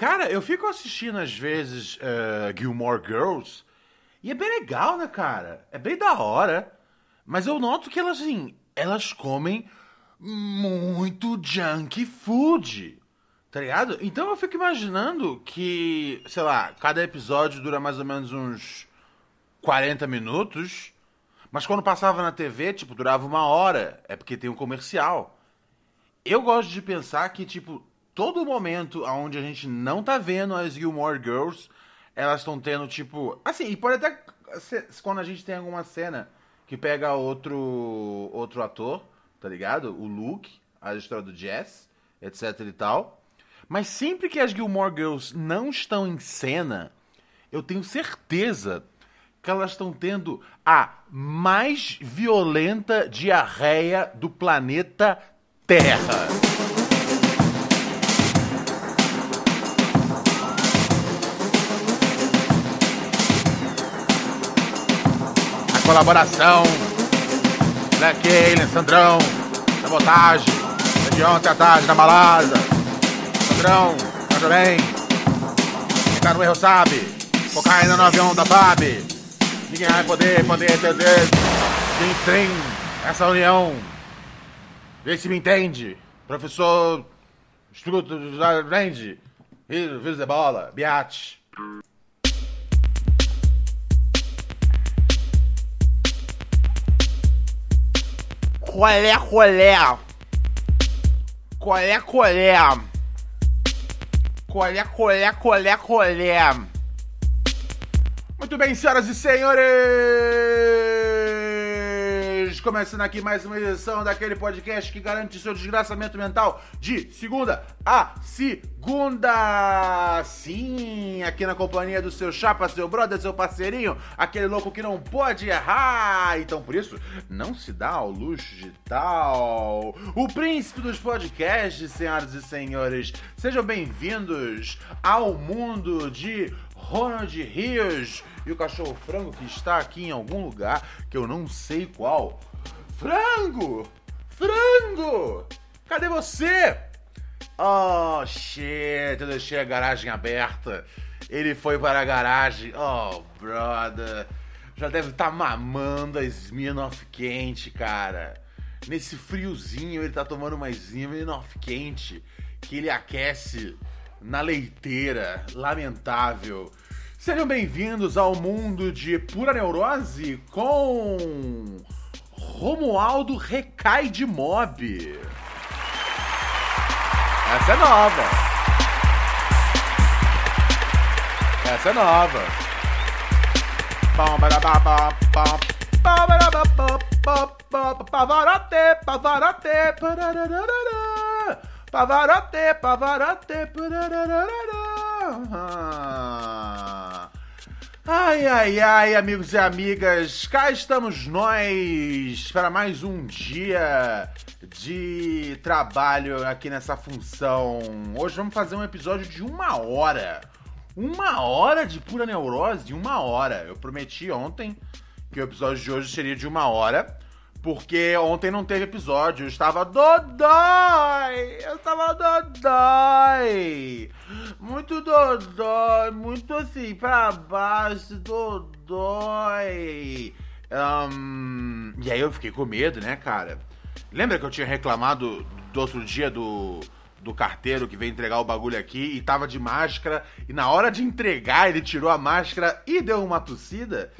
Cara, eu fico assistindo às vezes uh, Gilmore Girls e é bem legal, né, cara? É bem da hora. Mas eu noto que elas, assim, elas comem muito junk food. Tá ligado? Então eu fico imaginando que, sei lá, cada episódio dura mais ou menos uns 40 minutos. Mas quando passava na TV, tipo, durava uma hora. É porque tem um comercial. Eu gosto de pensar que, tipo, todo momento onde a gente não tá vendo as Gilmore Girls, elas estão tendo, tipo. Assim, e pode até ser, quando a gente tem alguma cena que pega outro outro ator, tá ligado? O Luke, a história do Jess, etc e tal. Mas sempre que as Gilmore Girls não estão em cena, eu tenho certeza que elas estão tendo a mais violenta diarreia do planeta Terra. Colaboração Black Alien, Sandrão, sabotagem, é de ontem à tarde na balada. Sandrão, tá bem? Quem tá no erro sabe, cocaína no avião da FAB. Ninguém vai poder, poder entender. Tem trem, essa união. Vê se me entende. Professor Struto, Range, Vírus de bola, Biate. Colé, colé. Colé, colé. Colé, colé, colé, colé. Muito bem, senhoras e senhores! Começando aqui mais uma edição daquele podcast que garante seu desgraçamento mental de segunda a segunda! Sim, aqui na companhia do seu chapa, seu brother, seu parceirinho, aquele louco que não pode errar! Então, por isso, não se dá ao luxo de tal. O príncipe dos podcasts, senhoras e senhores, sejam bem-vindos ao mundo de Ronald Rios e o cachorro frango que está aqui em algum lugar que eu não sei qual. Frango! Frango! Cadê você? Oh, shit, eu deixei a garagem aberta. Ele foi para a garagem. Oh, brother. Já deve estar tá mamando a Smirnoff quente, cara. Nesse friozinho, ele tá tomando uma Smirnoff quente que ele aquece na leiteira. Lamentável. Sejam bem-vindos ao mundo de pura neurose com Romualdo Recai de Mob. Essa é nova. Essa é nova. Pavarote, Pavarote, Pavarote, Pavarote, Ai, ai, ai, amigos e amigas, cá estamos nós para mais um dia de trabalho aqui nessa função. Hoje vamos fazer um episódio de uma hora. Uma hora de pura neurose? Uma hora. Eu prometi ontem que o episódio de hoje seria de uma hora. Porque ontem não teve episódio, eu estava dodói! Eu estava dodói! Muito dodói, muito assim, pra baixo, dodói! Um, e aí eu fiquei com medo, né, cara? Lembra que eu tinha reclamado do outro dia do, do carteiro que veio entregar o bagulho aqui e tava de máscara, e na hora de entregar ele tirou a máscara e deu uma tossida?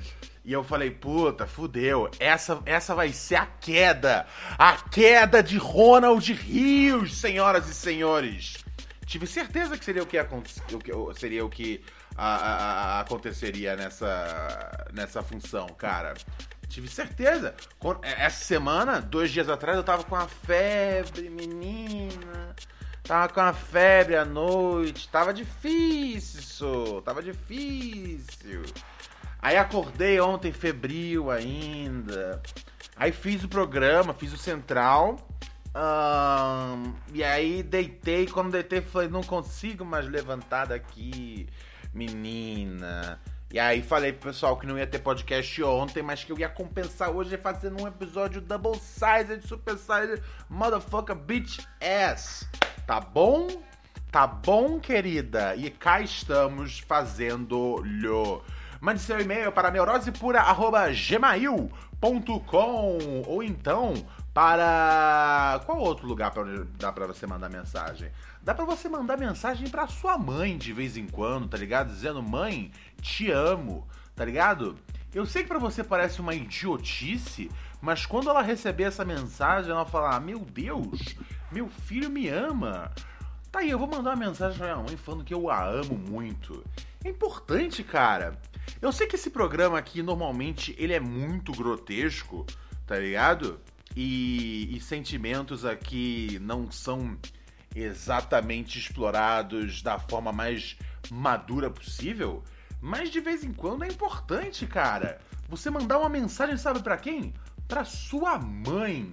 E eu falei, puta, fudeu. Essa, essa vai ser a queda. A queda de Ronald Rios, senhoras e senhores. Tive certeza que seria o que, o que seria o que a, a, a, aconteceria nessa, nessa função, cara. Tive certeza. Essa semana, dois dias atrás, eu tava com uma febre, menina. Tava com a febre à noite, tava difícil, tava difícil. Aí acordei ontem febril ainda. Aí fiz o programa, fiz o central. Um, e aí deitei, quando deitei falei, não consigo mais levantar daqui, menina. E aí falei pro pessoal que não ia ter podcast ontem, mas que eu ia compensar hoje fazendo um episódio double sized, super sized, motherfucker bitch ass. Tá bom? Tá bom, querida? E cá estamos fazendo-lhe. Mande seu e-mail para neurosepura.gmail.com ou então para qual outro lugar para dá para você mandar mensagem? Dá para você mandar mensagem para sua mãe de vez em quando, tá ligado? Dizendo: "Mãe, te amo", tá ligado? Eu sei que para você parece uma idiotice, mas quando ela receber essa mensagem, ela falar: ah, "Meu Deus, meu filho me ama". Tá aí, eu vou mandar uma mensagem pra minha mãe falando que eu a amo muito. É importante, cara. Eu sei que esse programa aqui normalmente ele é muito grotesco, tá ligado? E, e sentimentos aqui não são exatamente explorados da forma mais madura possível, mas de vez em quando é importante, cara. Você mandar uma mensagem, sabe para quem? Para sua mãe.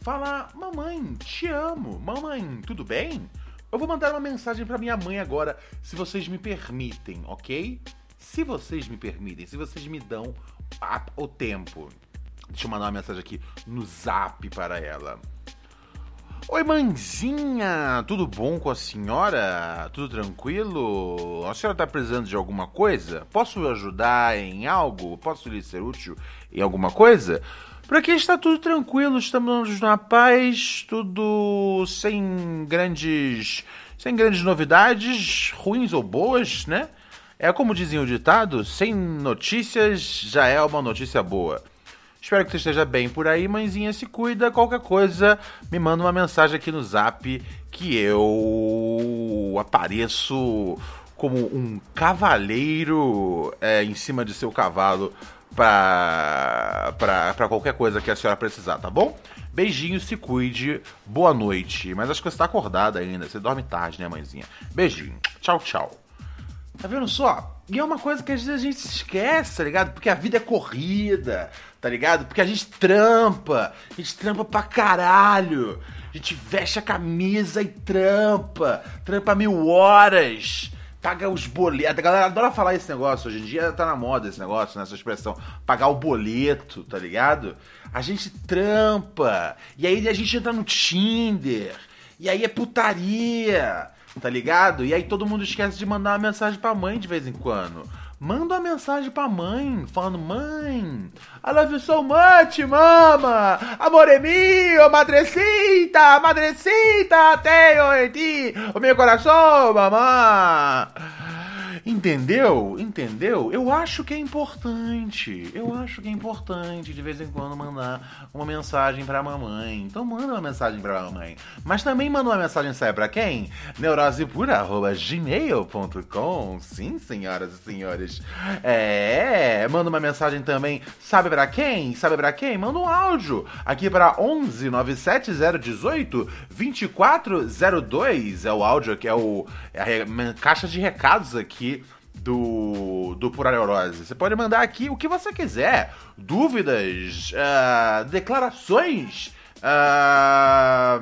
Falar: "Mamãe, te amo. Mamãe, tudo bem?" Eu vou mandar uma mensagem para minha mãe agora, se vocês me permitem, OK? Se vocês me permitem, se vocês me dão a, o tempo. Deixa eu mandar uma mensagem aqui no zap para ela. Oi, mãezinha, tudo bom com a senhora? Tudo tranquilo? A senhora está precisando de alguma coisa? Posso ajudar em algo? Posso lhe ser útil em alguma coisa? Por aqui está tudo tranquilo, estamos na paz, tudo sem grandes, sem grandes novidades, ruins ou boas, né? É como dizia o ditado, sem notícias já é uma notícia boa. Espero que você esteja bem por aí, mãezinha. Se cuida. Qualquer coisa, me manda uma mensagem aqui no zap que eu apareço como um cavaleiro é, em cima de seu cavalo para qualquer coisa que a senhora precisar, tá bom? Beijinho, se cuide, boa noite. Mas acho que você está acordada ainda, você dorme tarde, né, mãezinha? Beijinho, tchau, tchau. Tá vendo só? E é uma coisa que às vezes a gente esquece, tá ligado? Porque a vida é corrida, tá ligado? Porque a gente trampa, a gente trampa pra caralho. A gente veste a camisa e trampa, trampa mil horas, paga os boletos. A galera adora falar esse negócio, hoje em dia tá na moda esse negócio, né? expressão. Pagar o boleto, tá ligado? A gente trampa, e aí a gente entra no Tinder, e aí é putaria tá ligado? E aí todo mundo esquece de mandar uma mensagem pra mãe de vez em quando. Manda uma mensagem pra mãe, falando: Mãe, I love you so much, mama! Amore mio, madrecita, madrecita, tenho em ti o meu coração, mamãe! Entendeu? Entendeu? Eu acho que é importante. Eu acho que é importante de vez em quando mandar uma mensagem pra mamãe. Então manda uma mensagem pra mamãe. Mas também manda uma mensagem, sabe pra quem? neurosepura.gmail.com Sim, senhoras e senhores. É, manda uma mensagem também, sabe pra quem? Sabe pra quem? Manda um áudio aqui pra 11 97018 2402. É o áudio que é o é a caixa de recados aqui do, do Pura Neurose. Você pode mandar aqui o que você quiser. Dúvidas, uh, declarações, uh,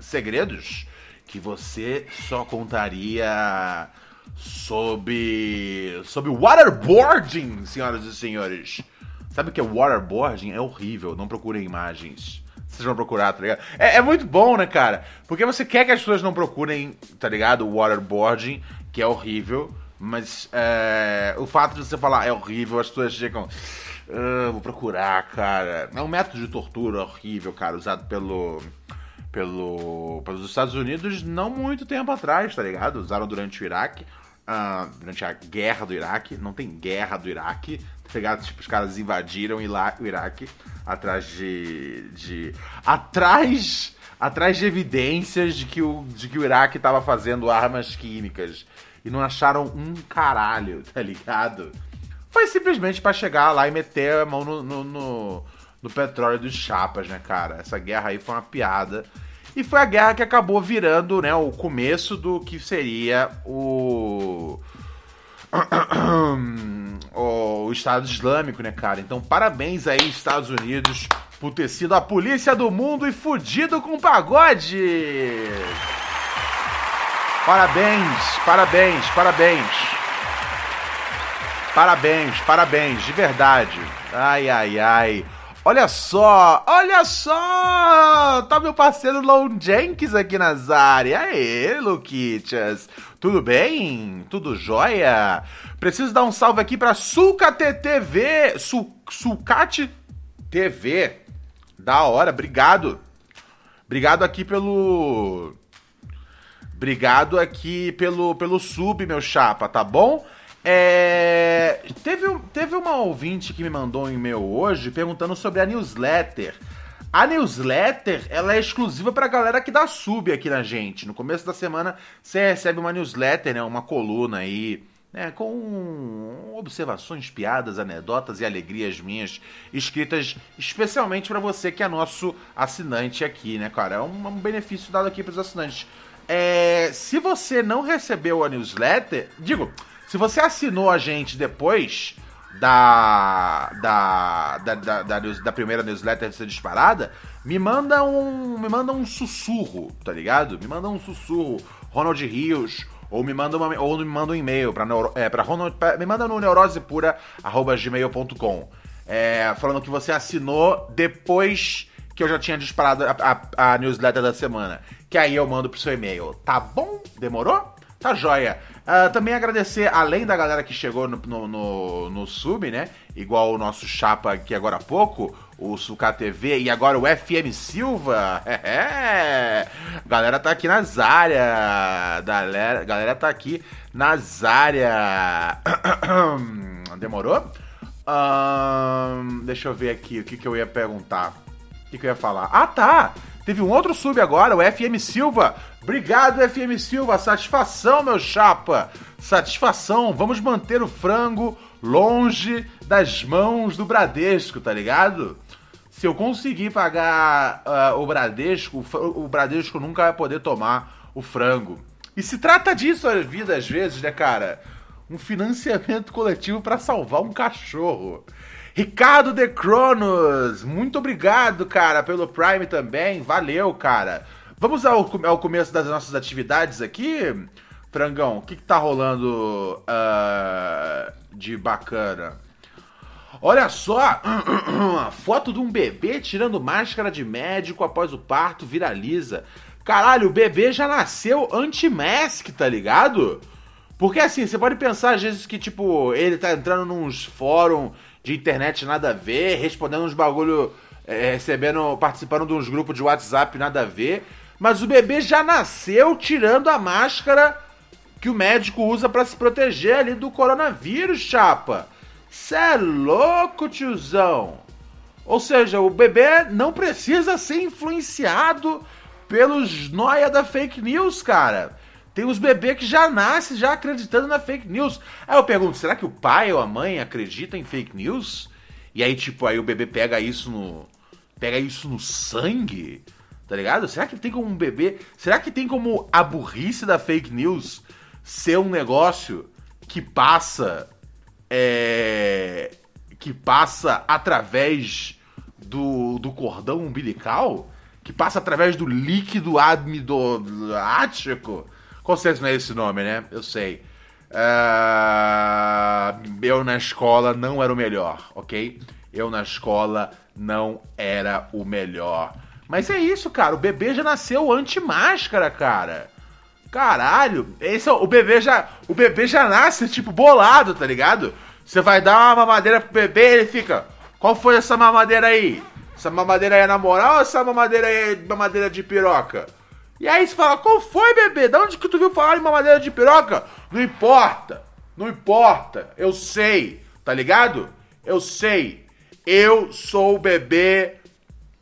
segredos que você só contaria sobre, sobre waterboarding, senhoras e senhores. Sabe o que é waterboarding? É horrível, não procurem imagens vocês vão procurar, tá ligado? É, é, muito bom, né, cara? Porque você quer que as pessoas não procurem, tá ligado? Waterboarding, que é horrível, mas é, o fato de você falar é horrível, as pessoas chegam. Ah, vou procurar, cara. É um método de tortura horrível, cara, usado pelo. Pelo, pelos Estados Unidos não muito tempo atrás, tá ligado? Usaram durante o Iraque. Uh, durante a guerra do Iraque. Não tem guerra do Iraque, tá ligado? Tipo, os caras invadiram o Iraque atrás de. de atrás. Atrás de evidências de que o, de que o Iraque estava fazendo armas químicas. E não acharam um caralho, tá ligado? Foi simplesmente para chegar lá e meter a mão no, no, no, no petróleo dos chapas, né, cara? Essa guerra aí foi uma piada. E foi a guerra que acabou virando né, o começo do que seria o. o Estado Islâmico, né, cara? Então, parabéns aí, Estados Unidos, por ter sido a polícia do mundo e fudido com pagode! Parabéns, parabéns, parabéns. Parabéns, parabéns, de verdade. Ai, ai, ai. Olha só, olha só! Tá meu parceiro Lon Jenkins aqui nas áreas. Aê, Luquitas. Tudo bem? Tudo jóia? Preciso dar um salve aqui pra Sulcate TV. Sul, Sulcate TV. Da hora, obrigado. Obrigado aqui pelo. Obrigado aqui pelo, pelo sub, meu chapa, tá bom? É, teve, teve uma ouvinte que me mandou um e-mail hoje perguntando sobre a newsletter. A newsletter, ela é exclusiva pra galera que dá sub aqui na gente. No começo da semana, você recebe uma newsletter, né, uma coluna aí, né, com observações, piadas, anedotas e alegrias minhas, escritas especialmente para você que é nosso assinante aqui, né, cara? É um, benefício dado aqui pros assinantes. É, se você não recebeu a newsletter, digo, se você assinou a gente depois da da, da, da, da, da primeira newsletter ser disparada, me manda um me manda um sussurro, tá ligado? Me manda um sussurro, Ronald Rios, ou me manda uma, ou me manda um e-mail para é, para Ronald, pra, me manda no neurosepura@gmail.com. É, falando que você assinou depois que eu já tinha disparado a, a, a newsletter da semana. Que aí eu mando pro seu e-mail. Tá bom? Demorou? Tá joia. Uh, também agradecer, além da galera que chegou no, no, no, no, sub, né? Igual o nosso chapa aqui agora há pouco, o Suca TV e agora o FM Silva. É, galera tá aqui nas áreas. Galera, galera tá aqui nas áreas. Demorou? Uh, deixa eu ver aqui o que, que eu ia perguntar. O que, que eu ia falar? Ah, tá! Teve um outro sub agora, o FM Silva. Obrigado, FM Silva. Satisfação, meu chapa. Satisfação. Vamos manter o frango longe das mãos do Bradesco, tá ligado? Se eu conseguir pagar uh, o Bradesco, o Bradesco nunca vai poder tomar o frango. E se trata disso a vida às vezes, né, cara? Um financiamento coletivo para salvar um cachorro. Ricardo De Cronos, muito obrigado, cara, pelo Prime também. Valeu, cara. Vamos ao, ao começo das nossas atividades aqui. Frangão, o que, que tá rolando uh, de bacana? Olha só, a foto de um bebê tirando máscara de médico após o parto viraliza. Caralho, o bebê já nasceu anti-mask, tá ligado? Porque assim, você pode pensar às vezes que, tipo, ele tá entrando nos fóruns de internet nada a ver, respondendo uns bagulho, é, recebendo, participando de uns grupos de WhatsApp nada a ver. Mas o bebê já nasceu tirando a máscara que o médico usa para se proteger ali do coronavírus, chapa. Cê é louco, tiozão. Ou seja, o bebê não precisa ser influenciado pelos noia da fake news, cara. Tem os bebês que já nascem já acreditando na fake news. Aí eu pergunto, será que o pai ou a mãe acredita em fake news? E aí, tipo, aí o bebê pega isso no. Pega isso no sangue? Tá ligado? Será que tem como um bebê. Será que tem como a burrice da fake news ser um negócio que passa. É. Que passa através do, do cordão umbilical? Que passa através do líquido amidoático? Com certeza não é esse nome, né? Eu sei. Uh, eu na escola não era o melhor, ok? Eu na escola não era o melhor. Mas é isso, cara. O bebê já nasceu anti-máscara, cara. Caralho, esse é, o bebê já, o bebê já nasce tipo bolado, tá ligado? Você vai dar uma mamadeira pro bebê, ele fica: "Qual foi essa mamadeira aí? Essa mamadeira aí é na moral ou essa mamadeira aí é mamadeira de piroca?" E aí você fala, qual foi, bebê? Da onde que tu viu falar em mamadeira de piroca? Não importa, não importa, eu sei, tá ligado? Eu sei, eu sou o bebê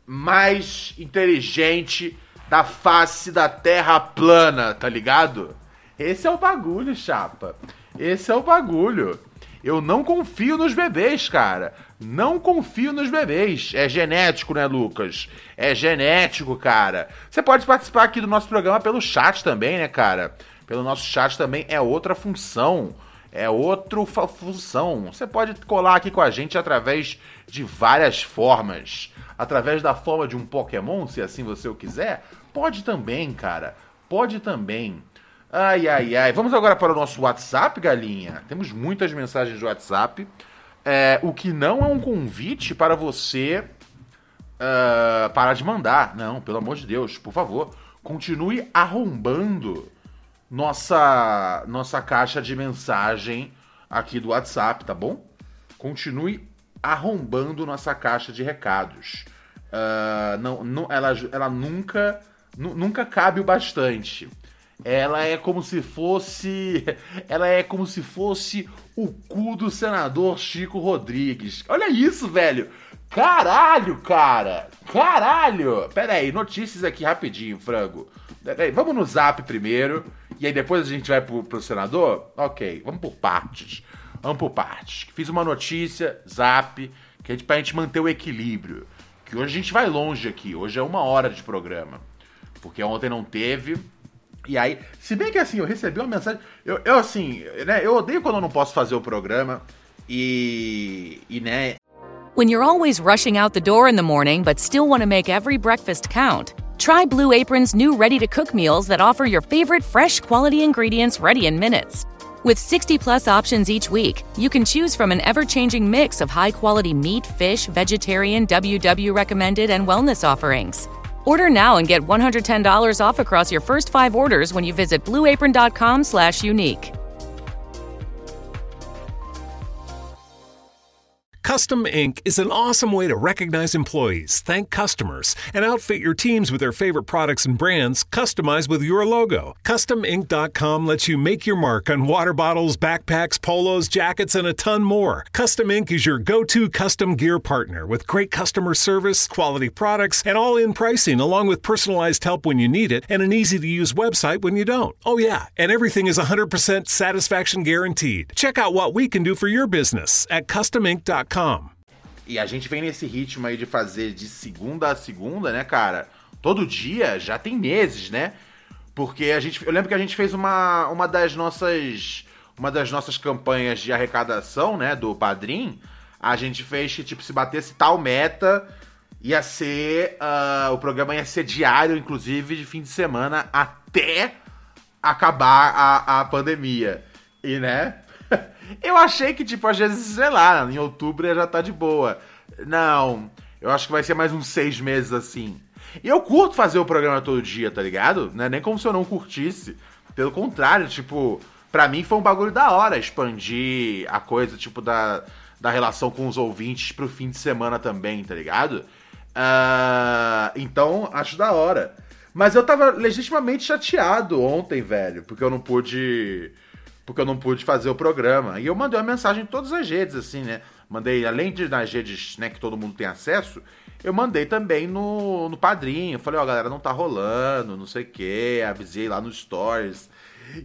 mais inteligente da face da terra plana, tá ligado? Esse é o bagulho, chapa. Esse é o bagulho. Eu não confio nos bebês, cara. Não confio nos bebês. É genético, né, Lucas? É genético, cara. Você pode participar aqui do nosso programa pelo chat também, né, cara? Pelo nosso chat também é outra função. É outra função. Você pode colar aqui com a gente através de várias formas. Através da forma de um Pokémon, se assim você o quiser. Pode também, cara. Pode também. Ai, ai, ai. Vamos agora para o nosso WhatsApp, galinha. Temos muitas mensagens de WhatsApp. É, o que não é um convite para você uh, parar de mandar. Não, pelo amor de Deus, por favor. Continue arrombando nossa, nossa caixa de mensagem aqui do WhatsApp, tá bom? Continue arrombando nossa caixa de recados. Uh, não, não, ela, ela nunca, nunca cabe o bastante. Ela é como se fosse. Ela é como se fosse o cu do senador Chico Rodrigues. Olha isso, velho! Caralho, cara! Caralho! Pera aí, notícias aqui rapidinho, frango. Aí, vamos no zap primeiro, e aí depois a gente vai pro, pro senador? Ok, vamos por partes. Vamos por partes. Fiz uma notícia, zap, que é pra gente manter o equilíbrio. Que hoje a gente vai longe aqui, hoje é uma hora de programa. Porque ontem não teve, e aí, se bem que assim, eu recebi uma mensagem. Eu, eu assim, né? Eu odeio quando eu não posso fazer o programa. E. E, né? When you're always rushing out the door in the morning, but still want to make every breakfast count, try Blue Apron's new ready to cook meals that offer your favorite fresh quality ingredients ready in minutes. With 60 plus options each week, you can choose from an ever changing mix of high quality meat, fish, vegetarian, WW recommended, and wellness offerings. Order now and get $110 off across your first five orders when you visit blueapron.com/unique. Custom Ink is an awesome way to recognize employees, thank customers, and outfit your teams with their favorite products and brands customized with your logo. CustomInk.com lets you make your mark on water bottles, backpacks, polos, jackets, and a ton more. Custom Ink is your go to custom gear partner with great customer service, quality products, and all in pricing, along with personalized help when you need it and an easy to use website when you don't. Oh, yeah, and everything is 100% satisfaction guaranteed. Check out what we can do for your business at E a gente vem nesse ritmo aí de fazer de segunda a segunda, né, cara? Todo dia, já tem meses, né? Porque a gente, eu lembro que a gente fez uma, uma das nossas uma das nossas campanhas de arrecadação, né, do Padrim, a gente fez que tipo se batesse tal meta ia ser uh, o programa ia ser diário, inclusive de fim de semana até acabar a, a pandemia. E né? Eu achei que, tipo, às vezes, sei lá, em outubro já tá de boa. Não, eu acho que vai ser mais uns seis meses assim. E eu curto fazer o programa todo dia, tá ligado? Não é nem como se eu não curtisse. Pelo contrário, tipo, pra mim foi um bagulho da hora expandir a coisa, tipo, da, da relação com os ouvintes pro fim de semana também, tá ligado? Uh, então, acho da hora. Mas eu tava legitimamente chateado ontem, velho, porque eu não pude porque eu não pude fazer o programa. E eu mandei uma mensagem em todas as redes, assim, né? Mandei, além de nas redes né, que todo mundo tem acesso, eu mandei também no, no padrinho. Falei, ó, oh, galera, não tá rolando, não sei o quê. Avisei lá nos stories.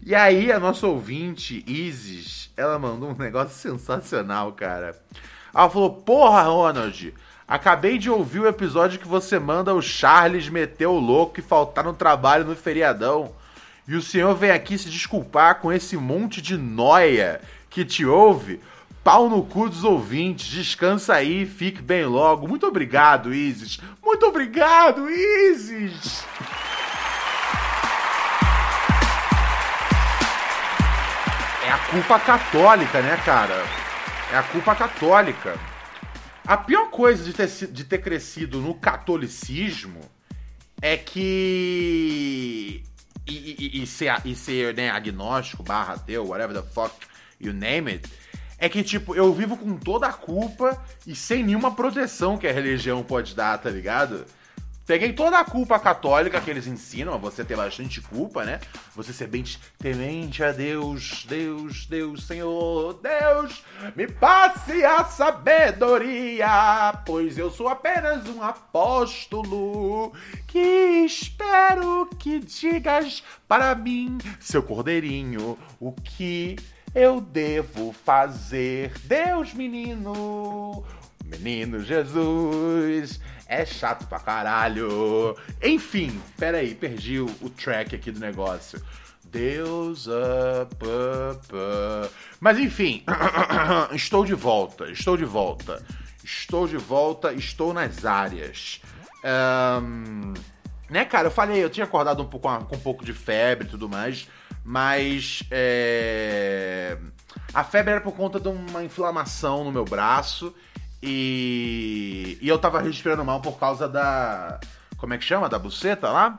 E aí, a nossa ouvinte, Isis, ela mandou um negócio sensacional, cara. Ela falou: Porra, Ronald, acabei de ouvir o episódio que você manda o Charles meter o louco e faltar no trabalho no feriadão. E o senhor vem aqui se desculpar com esse monte de noia que te ouve. Pau no cu dos ouvintes, descansa aí, fique bem logo. Muito obrigado, Isis. Muito obrigado, Isis. É a culpa católica, né, cara? É a culpa católica. A pior coisa de ter, de ter crescido no catolicismo é que e, e, e, ser, e ser né, agnóstico, barra ateu, whatever the fuck you name it, é que, tipo, eu vivo com toda a culpa e sem nenhuma proteção que a religião pode dar, tá ligado? Peguei toda a culpa católica que eles ensinam, você ter bastante culpa, né? Você ser bem temente a Deus, Deus, Deus, Senhor, Deus, me passe a sabedoria, pois eu sou apenas um apóstolo que espero que digas para mim, seu cordeirinho, o que eu devo fazer. Deus, menino, Menino Jesus é chato pra caralho. Enfim, peraí, perdi o, o track aqui do negócio. Deus up, up. Mas enfim, estou de volta, estou de volta. Estou de volta, estou nas áreas. Um, né, cara, eu falei, eu tinha acordado um pouco com um pouco de febre e tudo mais, mas é, a febre era por conta de uma inflamação no meu braço e, e eu tava respirando mal por causa da. Como é que chama? Da buceta lá?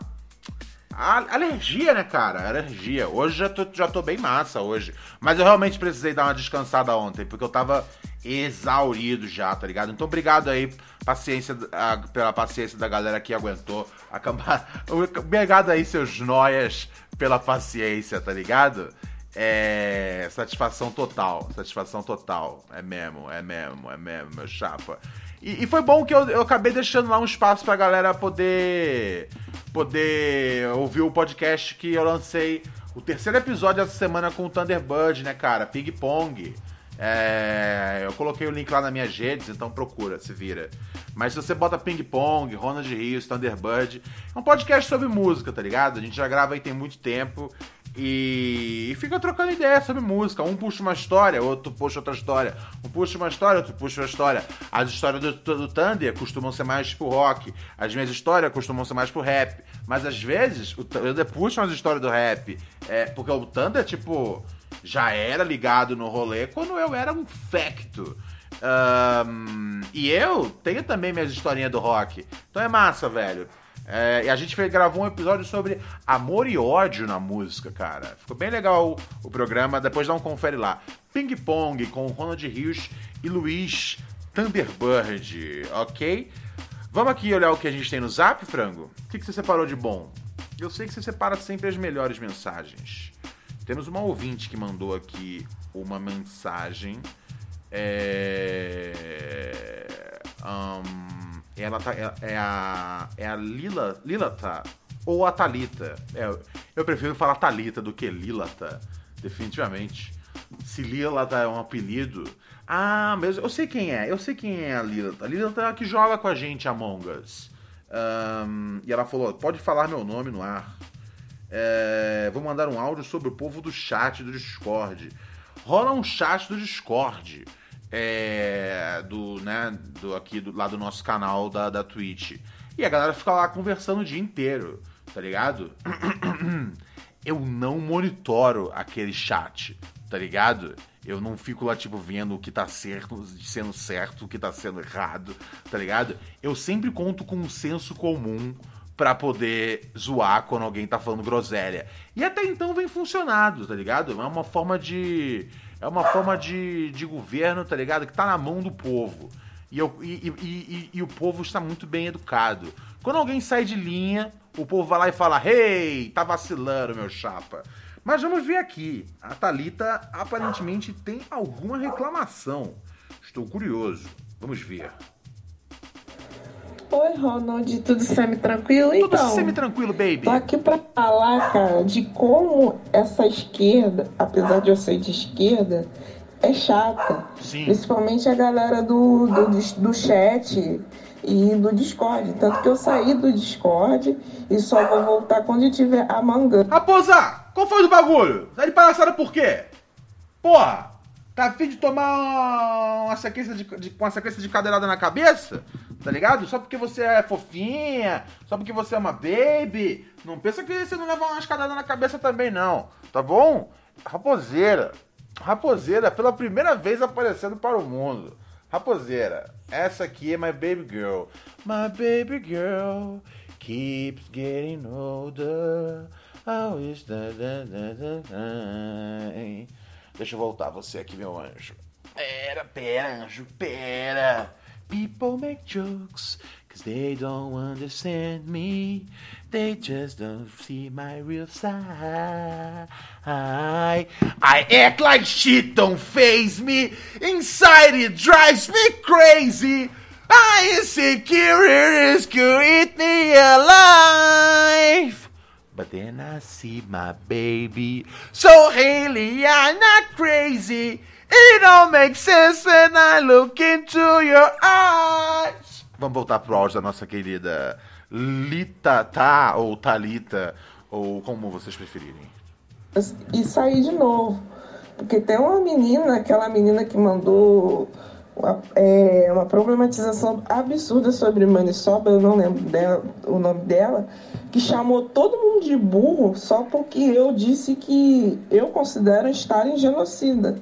A, alergia, né, cara? Alergia. Hoje já tô, já tô bem massa hoje. Mas eu realmente precisei dar uma descansada ontem, porque eu tava exaurido já, tá ligado? Então obrigado aí, paciência, a, pela paciência da galera que aguentou. Acabar, obrigado aí, seus noias, pela paciência, tá ligado? É. Satisfação total. Satisfação total. É mesmo, é mesmo, é mesmo, meu chapa. E, e foi bom que eu, eu acabei deixando lá um espaço pra galera poder. poder ouvir o podcast que eu lancei. O terceiro episódio essa semana com o Thunderbird, né, cara? Ping Pong. É, eu coloquei o link lá nas minhas redes, então procura, se vira. Mas se você bota Ping Pong, Ronald Rios, Thunderbird, é um podcast sobre música, tá ligado? A gente já grava aí tem muito tempo e, e fica trocando ideia sobre música. Um puxa uma história, outro puxa outra história. Um puxa uma história, outro puxa outra história. As histórias do, do Thunder costumam ser mais pro rock. As minhas histórias costumam ser mais pro rap. Mas às vezes o Thunder puxa umas histórias do rap. É, porque o Thunder, tipo, já era ligado no rolê quando eu era um facto. Um, e eu tenho também minhas historinhas do rock. Então é massa, velho. É, e a gente gravou um episódio sobre amor e ódio na música, cara. Ficou bem legal o, o programa, depois dá um confere lá. Ping Pong com Ronald Rios e Luiz Thunderbird, ok? Vamos aqui olhar o que a gente tem no zap, frango? O que, que você separou de bom? Eu sei que você separa sempre as melhores mensagens. Temos uma ouvinte que mandou aqui uma mensagem. É. Um, ela tá, é, é a. É a Lila. Lilata. Ou a Talita. É, eu prefiro falar Talita do que Lilata. Definitivamente. Se Lilata é um apelido. Ah, mas eu sei quem é. Eu sei quem é a Lilata. A Lilata é a que joga com a gente Among Us. Um, e ela falou: pode falar meu nome no ar. É, vou mandar um áudio sobre o povo do chat do Discord. Rola um chat do Discord é, do, né, do, aqui do, lá do nosso canal da, da Twitch. E a galera fica lá conversando o dia inteiro, tá ligado? Eu não monitoro aquele chat, tá ligado? Eu não fico lá, tipo, vendo o que tá certo, sendo certo, o que tá sendo errado, tá ligado? Eu sempre conto com um senso comum para poder zoar quando alguém tá falando groselha. E até então vem funcionado, tá ligado? É uma forma de é uma forma de, de governo, tá ligado? Que tá na mão do povo. E, eu, e, e, e, o povo está muito bem educado. Quando alguém sai de linha, o povo vai lá e fala: Hey, tá vacilando, meu chapa. Mas vamos ver aqui. A Talita aparentemente tem alguma reclamação. Estou curioso. Vamos ver. Oi, Ronald, tudo semi-tranquilo? Tudo então, semi-tranquilo, baby. Tô aqui pra falar, cara, de como essa esquerda, apesar de eu ser de esquerda, é chata. Sim. Principalmente a galera do, do, do chat e do Discord. Tanto que eu saí do Discord e só vou voltar quando tiver a manga. Raposa, qual foi do bagulho? Tá de palhaçada por quê? Porra, tá afim de tomar uma sequência de, de, uma sequência de cadeirada na cabeça? Tá ligado? Só porque você é fofinha, só porque você é uma baby. Não pensa que você não leva uma escadada na cabeça também, não. Tá bom? Raposeira. Raposeira, pela primeira vez aparecendo para o mundo. Raposeira, essa aqui é my baby girl. My baby girl keeps getting older. That, that, that, Deixa eu voltar você aqui, meu anjo. Pera, pera, anjo, pera. People make jokes cause they don't understand me. They just don't see my real side. I act like shit don't phase me. Inside it drives me crazy. I insecure is could eat me alive. But then I see my baby. So Haley, I'm not crazy. It don't make sense when I look into your eyes. Vamos voltar pro áudio da nossa querida Lita Tá, ou Talita, ou como vocês preferirem. E sair de novo. Porque tem uma menina, aquela menina que mandou uma, é, uma problematização absurda sobre Manisoba, eu não lembro dela, o nome dela, que chamou todo mundo de burro só porque eu disse que eu considero estar em genocida.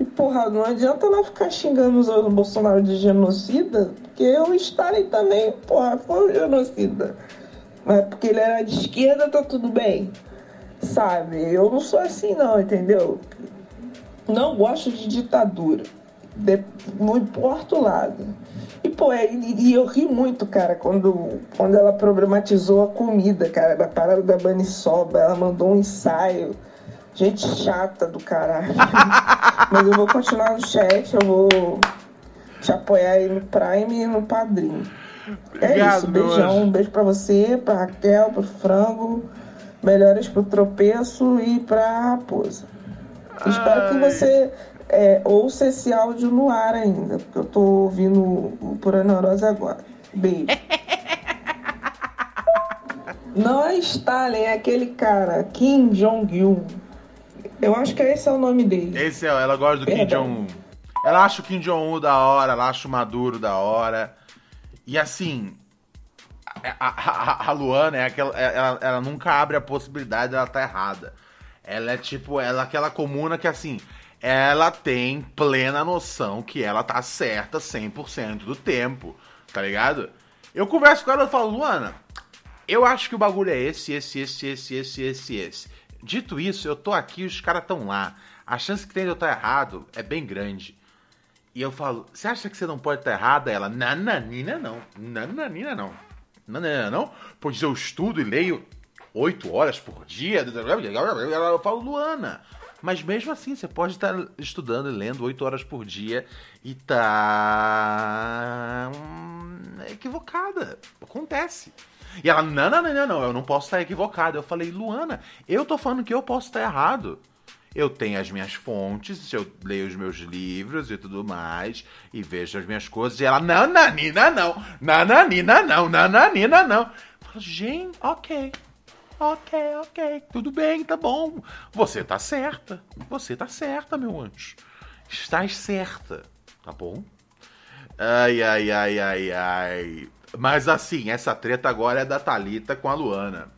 E, porra, não adianta ela ficar xingando o Bolsonaro de genocida, porque eu estarei também, porra, foi um genocida. Mas porque ele era de esquerda, tá tudo bem. Sabe? Eu não sou assim, não, entendeu? Não gosto de ditadura. De, não importa o lado. E, pô, é, e, eu ri muito, cara, quando, quando ela problematizou a comida, cara, da parada da Banisoba. Ela mandou um ensaio Gente chata do caralho. Mas eu vou continuar no chat, eu vou te apoiar aí no Prime e no Padrinho. É Obrigado, isso, beijão. Um beijo pra você, pra Raquel, pro Frango. Melhoras pro tropeço e pra raposa. Ai. Espero que você é, ouça esse áudio no ar ainda, porque eu tô ouvindo o Pura Neurose agora. Beijo. Não é Stalin, é aquele cara, Kim Jong-un. Eu acho que esse é o nome dele. Esse é, ela gosta do Kim Jong-un. Ela acha o Kim Jong-un da hora, ela acha o Maduro da hora. E assim, a, a, a Luana é aquela, é, ela, ela, nunca abre a possibilidade dela estar tá errada. Ela é tipo, ela é aquela comuna que assim, ela tem plena noção que ela tá certa 100% do tempo, tá ligado? Eu converso com ela e falo, Luana, eu acho que o bagulho é esse, esse, esse, esse, esse, esse, esse. Dito isso, eu tô aqui e os caras estão lá. A chance que tem de eu estar errado é bem grande. E eu falo, você acha que você não pode estar errada? Ela, nananina não. Nananina não. Nananina não. Pois eu estudo e leio oito horas por dia. Eu falo, Luana. Mas mesmo assim, você pode estar estudando e lendo oito horas por dia e tá hum, equivocada. Acontece. E ela, não, não, não, não, eu não posso estar equivocado. Eu falei, Luana, eu tô falando que eu posso estar errado. Eu tenho as minhas fontes, eu leio os meus livros e tudo mais, e vejo as minhas coisas, e ela, não, nanina, não, nananina, não, nananina, não. Eu falo, gente, ok, ok, ok, tudo bem, tá bom. Você tá certa, você tá certa, meu anjo. Estás certa, tá bom? Ai, ai, ai, ai, ai. Mas assim, essa treta agora é da Talita com a Luana.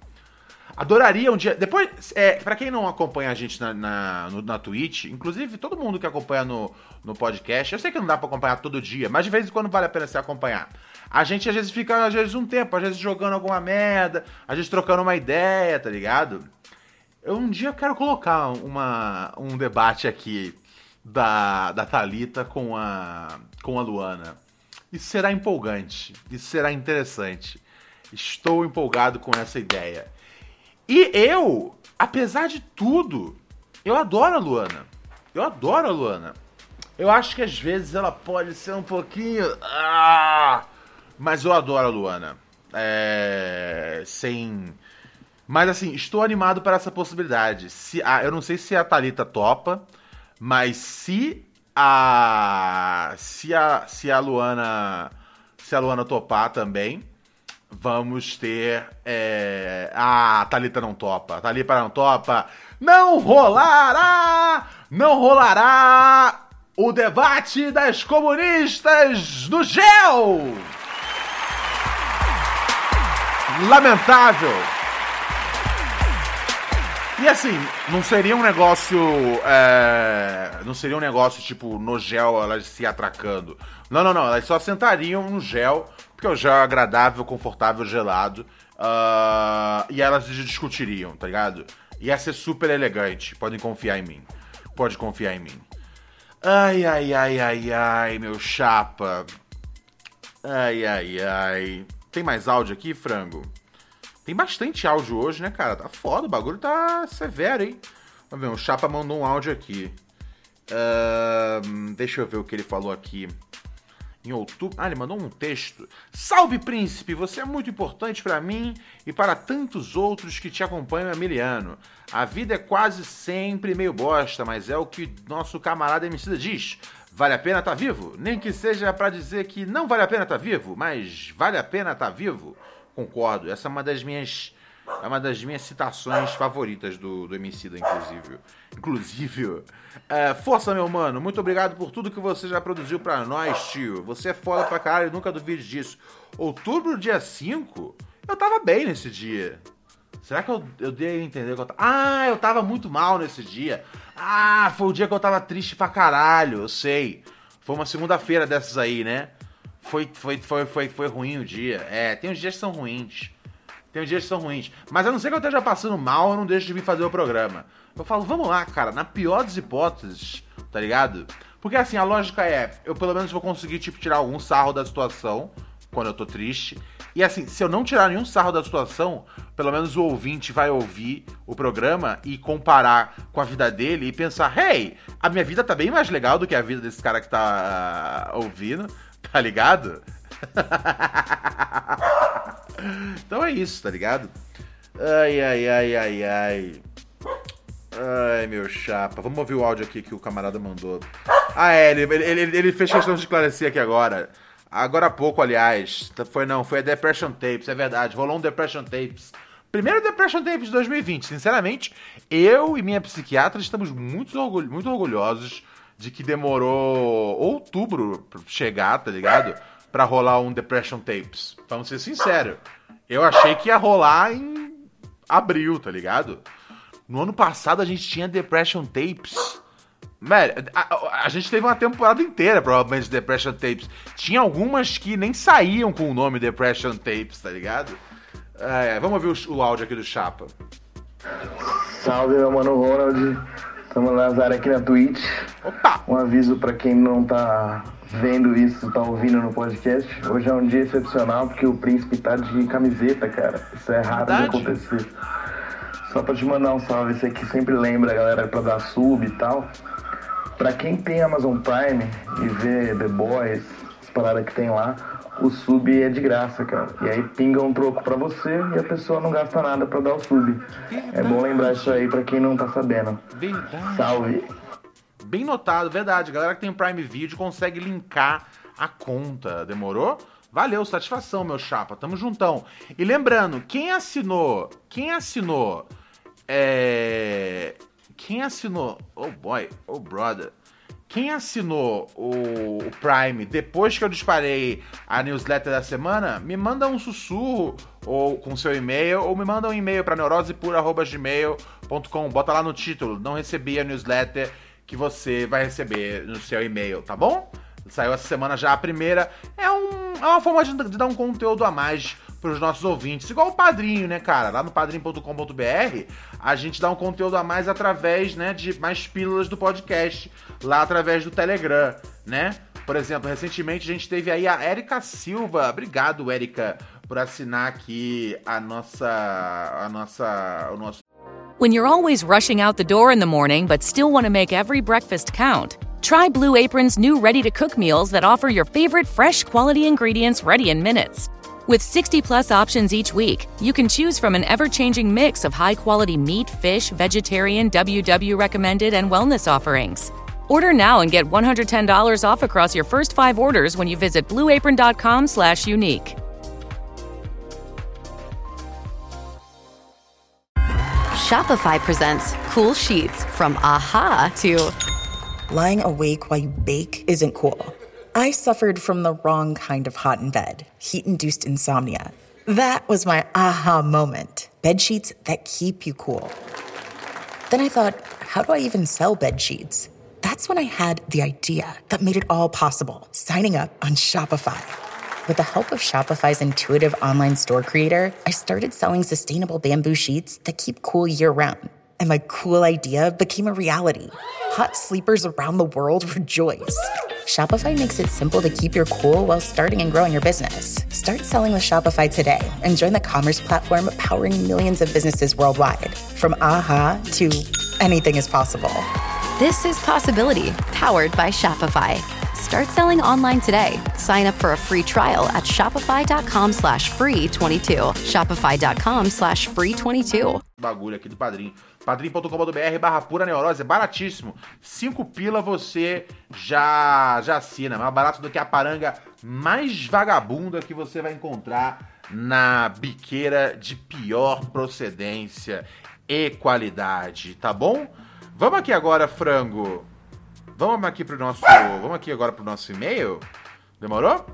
Adoraria um dia. Depois, é, para quem não acompanha a gente na, na, no, na Twitch, inclusive todo mundo que acompanha no, no podcast, eu sei que não dá pra acompanhar todo dia, mas de vez em quando vale a pena se acompanhar. A gente às vezes fica, às vezes, um tempo, às vezes jogando alguma merda, às vezes trocando uma ideia, tá ligado? Eu um dia quero colocar uma, um debate aqui da, da Thalita com a, com a Luana. Isso será empolgante. Isso será interessante. Estou empolgado com essa ideia. E eu, apesar de tudo, eu adoro a Luana. Eu adoro a Luana. Eu acho que às vezes ela pode ser um pouquinho. Ah, mas eu adoro a Luana. É, sem. Mas assim, estou animado para essa possibilidade. Se, ah, eu não sei se a Thalita topa, mas se a se a se a Luana se a Luana topar também, vamos ter é, a Talita não topa, a Thalita não topa, não rolará, não rolará o debate das comunistas do gel. Lamentável. E assim, não seria um negócio. É, não seria um negócio tipo no gel elas se atracando. Não, não, não. Elas só sentariam no gel, porque o gel é agradável, confortável, gelado. Uh, e elas discutiriam, tá ligado? Ia ser super elegante. Podem confiar em mim. Pode confiar em mim. Ai, ai, ai, ai, ai, meu chapa. Ai, ai, ai. Tem mais áudio aqui, frango? Tem bastante áudio hoje, né, cara? Tá foda, o bagulho tá severo, hein? Vamos ver, o Chapa mandou um áudio aqui. Uh, deixa eu ver o que ele falou aqui. em outubro. Ah, ele mandou um texto. Salve, príncipe! Você é muito importante para mim e para tantos outros que te acompanham há mil anos. A vida é quase sempre meio bosta, mas é o que nosso camarada Emicida diz. Vale a pena estar tá vivo? Nem que seja para dizer que não vale a pena estar tá vivo, mas vale a pena estar tá vivo. Concordo. Essa é uma das minhas é uma das minhas citações favoritas do, do Emicida, inclusive. Inclusive. É, força, meu mano. Muito obrigado por tudo que você já produziu para nós, tio. Você é foda pra caralho, nunca duvide disso. Outubro, dia 5, eu tava bem nesse dia. Será que eu, eu dei a entender que eu tava... Ah, eu tava muito mal nesse dia. Ah, foi o dia que eu tava triste pra caralho, eu sei. Foi uma segunda-feira dessas aí, né? Foi, foi, foi, foi, foi ruim o dia. É, tem uns dias que são ruins. Tem dias que são ruins. Mas a não ser que eu esteja passando mal, eu não deixo de vir fazer o programa. Eu falo, vamos lá, cara, na pior das hipóteses, tá ligado? Porque assim, a lógica é, eu pelo menos vou conseguir, tipo, tirar algum sarro da situação quando eu tô triste. E assim, se eu não tirar nenhum sarro da situação, pelo menos o ouvinte vai ouvir o programa e comparar com a vida dele e pensar, hey, a minha vida tá bem mais legal do que a vida desse cara que tá uh, ouvindo, tá ligado? então é isso, tá ligado? Ai, ai, ai, ai, ai. Ai, meu chapa. Vamos ouvir o áudio aqui que o camarada mandou. Ah, é, ele, ele, ele fez questão de esclarecer aqui agora. Agora há pouco, aliás. Foi não, foi a Depression Tapes, é verdade. Rolou um Depression Tapes. Primeiro Depression Tapes de 2020. Sinceramente, eu e minha psiquiatra estamos muito, orgulho, muito orgulhosos de que demorou outubro pra chegar, tá ligado? para rolar um Depression Tapes. Vamos ser sinceros. Eu achei que ia rolar em abril, tá ligado? No ano passado a gente tinha Depression Tapes. Mano, a, a, gente teve uma temporada inteira, provavelmente, de Depression Tapes. Tinha algumas que nem saíam com o nome Depression Tapes, tá ligado? É, vamos ouvir o, o áudio aqui do Chapa. Salve, meu mano Ronald. Estamos Nazar aqui na Twitch. Opa! Um aviso para quem não tá vendo isso, tá ouvindo no podcast. Hoje é um dia excepcional porque o príncipe tá de camiseta, cara. Isso é raro Verdade? de acontecer. Só pra te mandar um salve, isso aqui sempre lembra a galera pra dar sub e tal. Pra quem tem Amazon Prime e vê The Boys, as paradas que tem lá, o sub é de graça, cara. E aí pinga um troco pra você e a pessoa não gasta nada pra dar o sub. Verdade. É bom lembrar isso aí pra quem não tá sabendo. Verdade. Salve! Bem notado, verdade. Galera que tem Prime Video consegue linkar a conta. Demorou? Valeu, satisfação, meu chapa. Tamo juntão. E lembrando, quem assinou. Quem assinou. É. Quem assinou. Oh boy, oh brother. Quem assinou o, o, Prime depois que eu disparei a newsletter da semana, me manda um sussurro ou com seu e-mail, ou me manda um e-mail para neurosepura.gmail.com. Bota lá no título, não recebi a newsletter que você vai receber no seu e-mail, tá bom? Saiu essa semana já a primeira. É, um, é uma forma de, de dar um conteúdo a mais para os nossos ouvintes. Igual o padrinho, né, cara? Lá no padrinho.com.br, a gente dá um conteúdo a mais através, né, de mais pílulas do podcast, lá através do Telegram, né? Por exemplo, recentemente a gente teve aí a Érica Silva. Obrigado, Érica, por assinar aqui a nossa a nossa o nosso When you're always rushing out the door in the morning but still want to make every breakfast count, try Blue Apron's new ready to cook meals that offer your favorite fresh quality ingredients ready in minutes. With 60 plus options each week, you can choose from an ever changing mix of high quality meat, fish, vegetarian, WW recommended, and wellness offerings. Order now and get $110 off across your first five orders when you visit blueapron.com slash unique. Shopify presents cool sheets from aha to lying awake while you bake isn't cool. I suffered from the wrong kind of hot in bed, heat induced insomnia. That was my aha moment. Bed sheets that keep you cool. Then I thought, how do I even sell bed sheets? That's when I had the idea that made it all possible signing up on Shopify. With the help of Shopify's intuitive online store creator, I started selling sustainable bamboo sheets that keep cool year round. And my cool idea became a reality. Hot sleepers around the world rejoice. Shopify makes it simple to keep your cool while starting and growing your business. Start selling with Shopify today and join the commerce platform powering millions of businesses worldwide. From aha to anything is possible. This is Possibility, powered by Shopify. Start selling online today. Sign up for a free trial at shopify.com slash free 22. Shopify.com slash free 22. Bagulho aqui do Padrim. padrim.com.br barra pura neurose, é baratíssimo. Cinco pila você já, já assina. Mais barato do que a paranga mais vagabunda que você vai encontrar na biqueira de pior procedência e qualidade, tá bom? Vamos aqui agora, frango. Vamos aqui pro nosso, vamos aqui agora pro nosso e-mail. Demorou?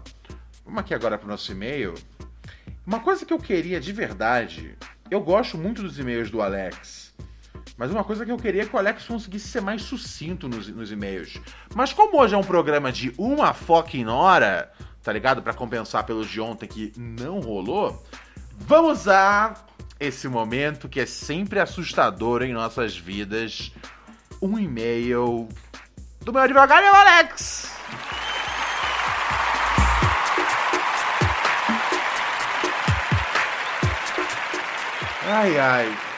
Vamos aqui agora pro nosso e-mail. Uma coisa que eu queria de verdade, eu gosto muito dos e-mails do Alex. Mas uma coisa que eu queria é que o Alex conseguisse ser mais sucinto nos, nos e-mails. Mas como hoje é um programa de uma fucking hora, tá ligado? Para compensar pelos de ontem que não rolou, vamos usar esse momento que é sempre assustador em nossas vidas. Um e-mail do meu advogado, meu Alex. Ai, ai.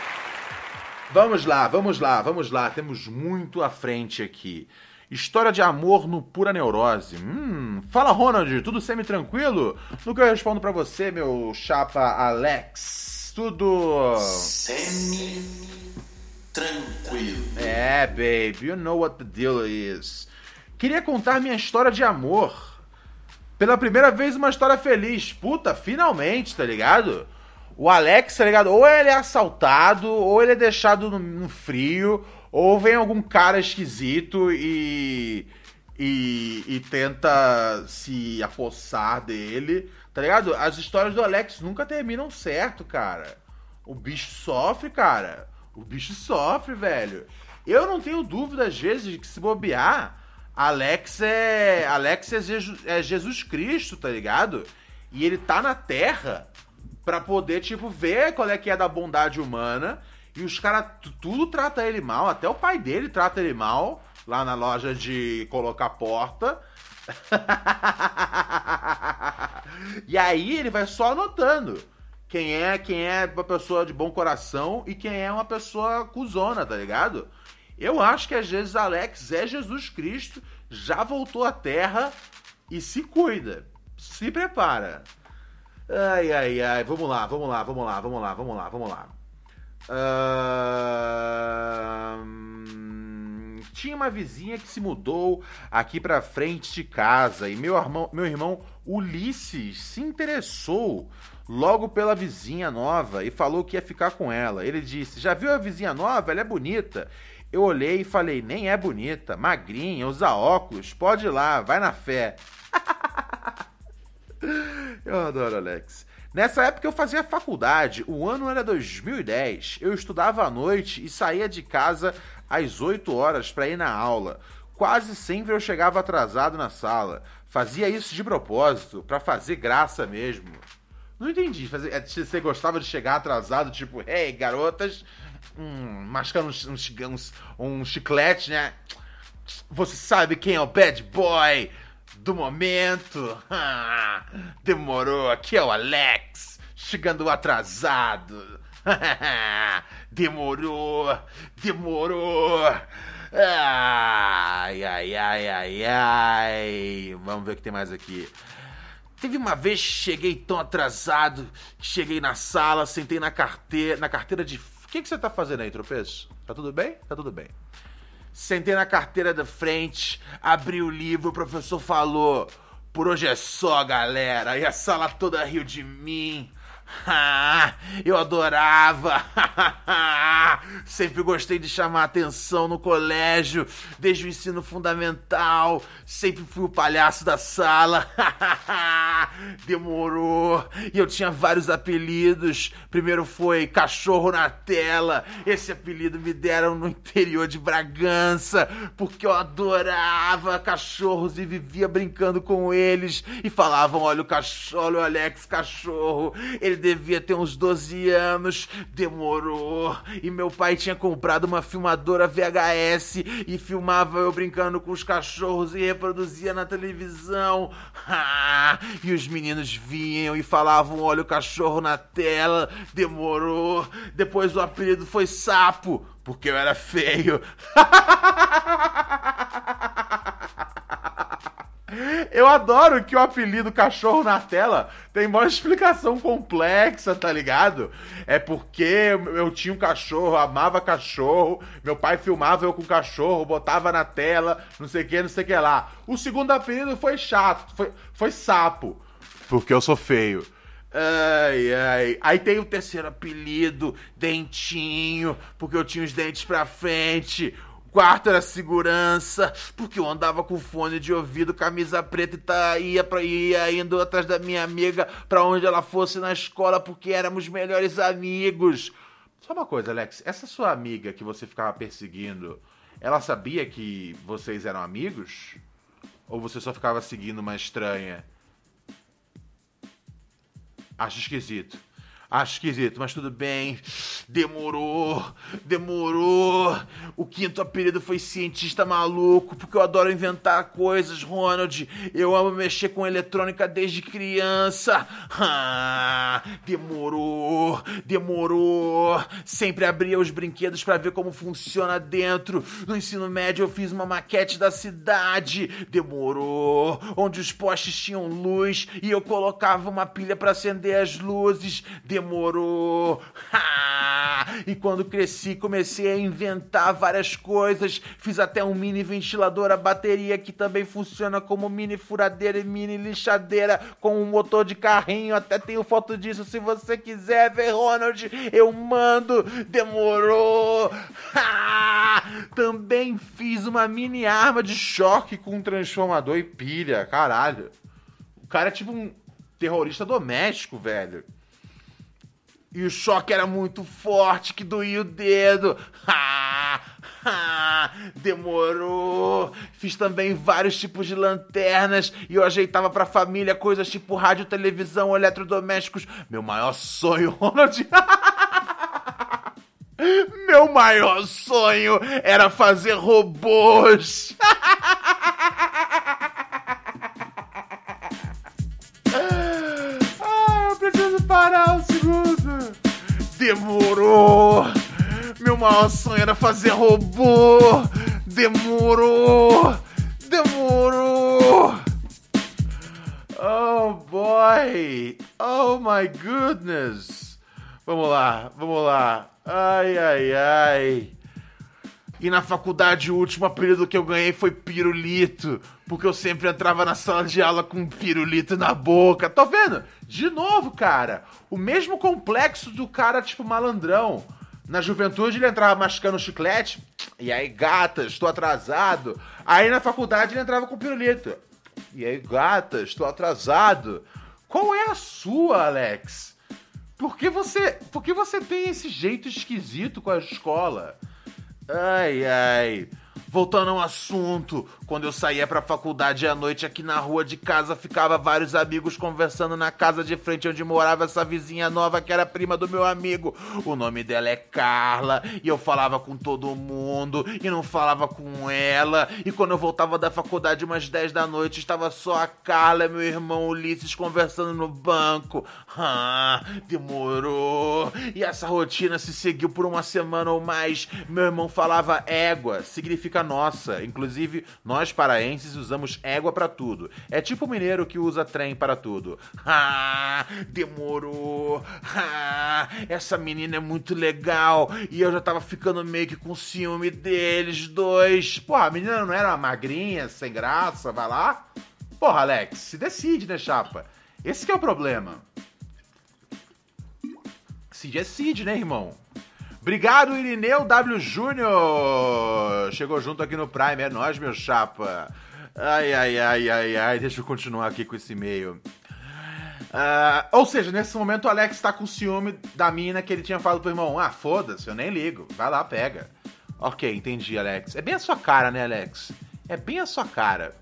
Vamos lá, vamos lá, vamos lá. Temos muito à frente aqui. História de amor no Pura Neurose. Hum, fala, Ronald, tudo semi-tranquilo? No que eu respondo para você, meu chapa Alex. Tudo. Semi-tranquilo. É, baby, you know what the deal is. Queria contar minha história de amor. Pela primeira vez, uma história feliz. Puta, finalmente, tá ligado? O Alex, tá ligado? Ou ele é assaltado, ou ele é deixado no, no frio, ou vem algum cara esquisito e, e, e tenta se apossar dele, tá ligado? As histórias do Alex nunca terminam certo, cara. O bicho sofre, cara. O bicho sofre, velho. Eu não tenho dúvida, às vezes, de que se bobear, Alex é. Alex é é Jesus Cristo, tá ligado? E ele tá na Terra pra poder, tipo, ver qual é que é da bondade humana e os caras, tudo trata ele mal, até o pai dele trata ele mal, lá na loja de colocar porta. e aí ele vai só anotando quem é quem é uma pessoa de bom coração e quem é uma pessoa cuzona, tá ligado? Eu acho que às vezes Alex é Jesus Cristo, já voltou à Terra e se cuida. Se prepara. Ai, ai, ai. Vamos lá, vamos lá, vamos lá, vamos lá, vamos lá, vamos lá. Tinha uma vizinha que se mudou aqui pra frente de casa e meu irmão, meu irmão Ulisses se interessou logo pela vizinha nova e falou que ia ficar com ela. Ele disse: Já viu a vizinha nova? Ela é bonita. Eu olhei e falei: Nem é bonita, magrinha, usa óculos, pode ir lá, vai na fé. Eu adoro Alex. Nessa época eu fazia faculdade, o ano era 2010. Eu estudava à noite e saía de casa às 8 horas para ir na aula. Quase sempre eu chegava atrasado na sala. Fazia isso de propósito, para fazer graça mesmo. Não entendi. É, você gostava de chegar atrasado, tipo, hey, garotas, hum, mascando uns, uns, um chiclete, né? Você sabe quem é o bad boy? Do momento. demorou, aqui é o Alex, chegando atrasado. demorou, demorou. Ai, ai, ai, ai, ai. Vamos ver o que tem mais aqui. Teve uma vez cheguei tão atrasado que cheguei na sala, sentei na carteira, na carteira de. O que, que você tá fazendo aí, tropeço? Tá tudo bem? Tá tudo bem. Sentei na carteira da frente, abri o livro, o professor falou: Por hoje é só, galera. E a sala toda riu de mim. Ah, eu adorava. Sempre gostei de chamar atenção no colégio, desde o ensino fundamental. Sempre fui o palhaço da sala. Demorou. E eu tinha vários apelidos. Primeiro foi Cachorro na Tela. Esse apelido me deram no interior de Bragança, porque eu adorava cachorros e vivia brincando com eles. E falavam: olha o cachorro, olha o Alex cachorro. Ele devia ter uns 12 anos, demorou. E meu pai tinha comprado uma filmadora VHS e filmava eu brincando com os cachorros e reproduzia na televisão. E os meninos vinham e falavam: olha o cachorro na tela, demorou. Depois o apelido foi sapo, porque eu era feio. Eu adoro que o apelido cachorro na tela tem uma explicação complexa, tá ligado? É porque eu tinha um cachorro, amava cachorro, meu pai filmava eu com cachorro, botava na tela, não sei o que, não sei o que lá. O segundo apelido foi chato, foi, foi sapo, porque eu sou feio. Ai, ai. Aí tem o terceiro apelido, Dentinho, porque eu tinha os dentes pra frente quarto era segurança, porque eu andava com fone de ouvido, camisa preta e tá, ia, ia indo atrás da minha amiga pra onde ela fosse na escola, porque éramos melhores amigos. Só uma coisa, Alex, essa sua amiga que você ficava perseguindo, ela sabia que vocês eram amigos? Ou você só ficava seguindo uma estranha? Acho esquisito. Acho esquisito, mas tudo bem. Demorou, demorou. O quinto apelido foi cientista maluco, porque eu adoro inventar coisas, Ronald. Eu amo mexer com eletrônica desde criança. Ah, demorou, demorou. Sempre abria os brinquedos para ver como funciona dentro. No ensino médio eu fiz uma maquete da cidade. Demorou, onde os postes tinham luz e eu colocava uma pilha para acender as luzes. Demorou demorou. e quando cresci, comecei a inventar várias coisas. Fiz até um mini ventilador a bateria que também funciona como mini furadeira e mini lixadeira com um motor de carrinho. Até tenho foto disso se você quiser ver, Ronald. Eu mando. Demorou. também fiz uma mini arma de choque com um transformador e pilha. Caralho. O cara é tipo um terrorista doméstico, velho. E o choque era muito forte que doía o dedo. Ha, ha, demorou. Fiz também vários tipos de lanternas e eu ajeitava pra família coisas tipo rádio, televisão, eletrodomésticos. Meu maior sonho, Ronald. Meu maior sonho era fazer robôs. parar um segundo. Demorou! Meu maior sonho era fazer robô! Demorou! Demorou! Oh boy! Oh my goodness! Vamos lá, vamos lá. Ai, ai, ai. E na faculdade, o último apelido que eu ganhei foi pirulito. Porque eu sempre entrava na sala de aula com um pirulito na boca. Tô vendo? De novo, cara. O mesmo complexo do cara, tipo, malandrão. Na juventude ele entrava mascando chiclete. E aí, gata, estou atrasado. Aí na faculdade ele entrava com pirulito. E aí, gata, estou atrasado. Qual é a sua, Alex? Por que você, por que você tem esse jeito esquisito com a escola? Ai, ai. Voltando ao assunto, quando eu saía pra faculdade à noite aqui na rua de casa, ficava vários amigos conversando na casa de frente onde morava essa vizinha nova que era prima do meu amigo. O nome dela é Carla, e eu falava com todo mundo e não falava com ela. E quando eu voltava da faculdade umas 10 da noite, estava só a Carla e meu irmão Ulisses conversando no banco. Ah, demorou. E essa rotina se seguiu por uma semana ou mais. Meu irmão falava égua, significa nossa. Inclusive, nós paraenses usamos égua para tudo. É tipo o mineiro que usa trem para tudo. Ah, demorou. Ah, essa menina é muito legal. E eu já tava ficando meio que com ciúme deles dois. Porra, a menina não era uma magrinha, sem graça, vai lá. Porra, Alex, se decide, né, chapa? Esse que é o problema. Se decide, né, irmão? Obrigado, Irineu W. Júnior. Chegou junto aqui no Prime, é nóis, meu chapa. Ai, ai, ai, ai, ai. Deixa eu continuar aqui com esse e-mail. Uh, ou seja, nesse momento o Alex tá com ciúme da mina que ele tinha falado pro irmão. Ah, foda-se, eu nem ligo. Vai lá, pega. Ok, entendi, Alex. É bem a sua cara, né, Alex? É bem a sua cara.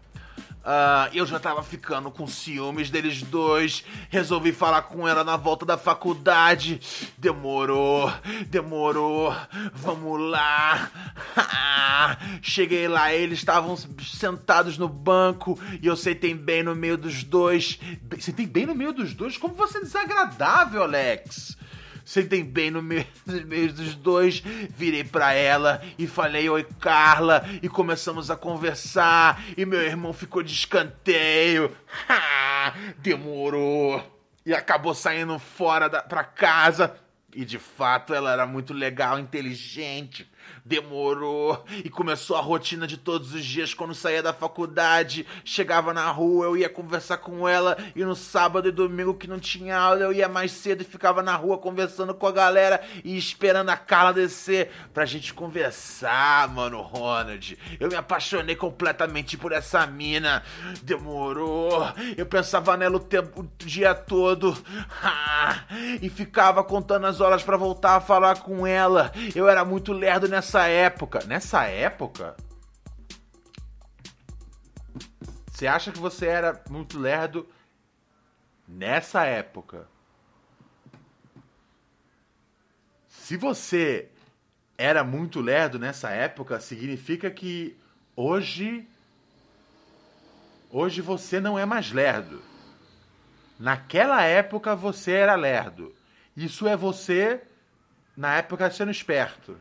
Uh, eu já tava ficando com ciúmes deles dois. Resolvi falar com ela na volta da faculdade. Demorou, demorou. Vamos lá. Cheguei lá, eles estavam sentados no banco e eu sentei bem no meio dos dois. Sentei bem no meio dos dois? Como você é desagradável, Alex. Sentei bem no meio, no meio dos dois, virei para ela e falei: Oi, Carla, e começamos a conversar. E meu irmão ficou de escanteio. Ha, demorou. E acabou saindo fora da, pra casa. E de fato ela era muito legal, inteligente demorou e começou a rotina de todos os dias quando saía da faculdade, chegava na rua, eu ia conversar com ela e no sábado e domingo que não tinha aula, eu ia mais cedo e ficava na rua conversando com a galera e esperando a Carla descer pra gente conversar, mano, Ronald. Eu me apaixonei completamente por essa mina. Demorou. Eu pensava nela o tempo o dia todo. Ah, e ficava contando as horas para voltar a falar com ela. Eu era muito lerdo nessa nessa época, nessa época, você acha que você era muito lerdo nessa época? Se você era muito lerdo nessa época, significa que hoje hoje você não é mais lerdo. Naquela época você era lerdo. Isso é você na época sendo esperto.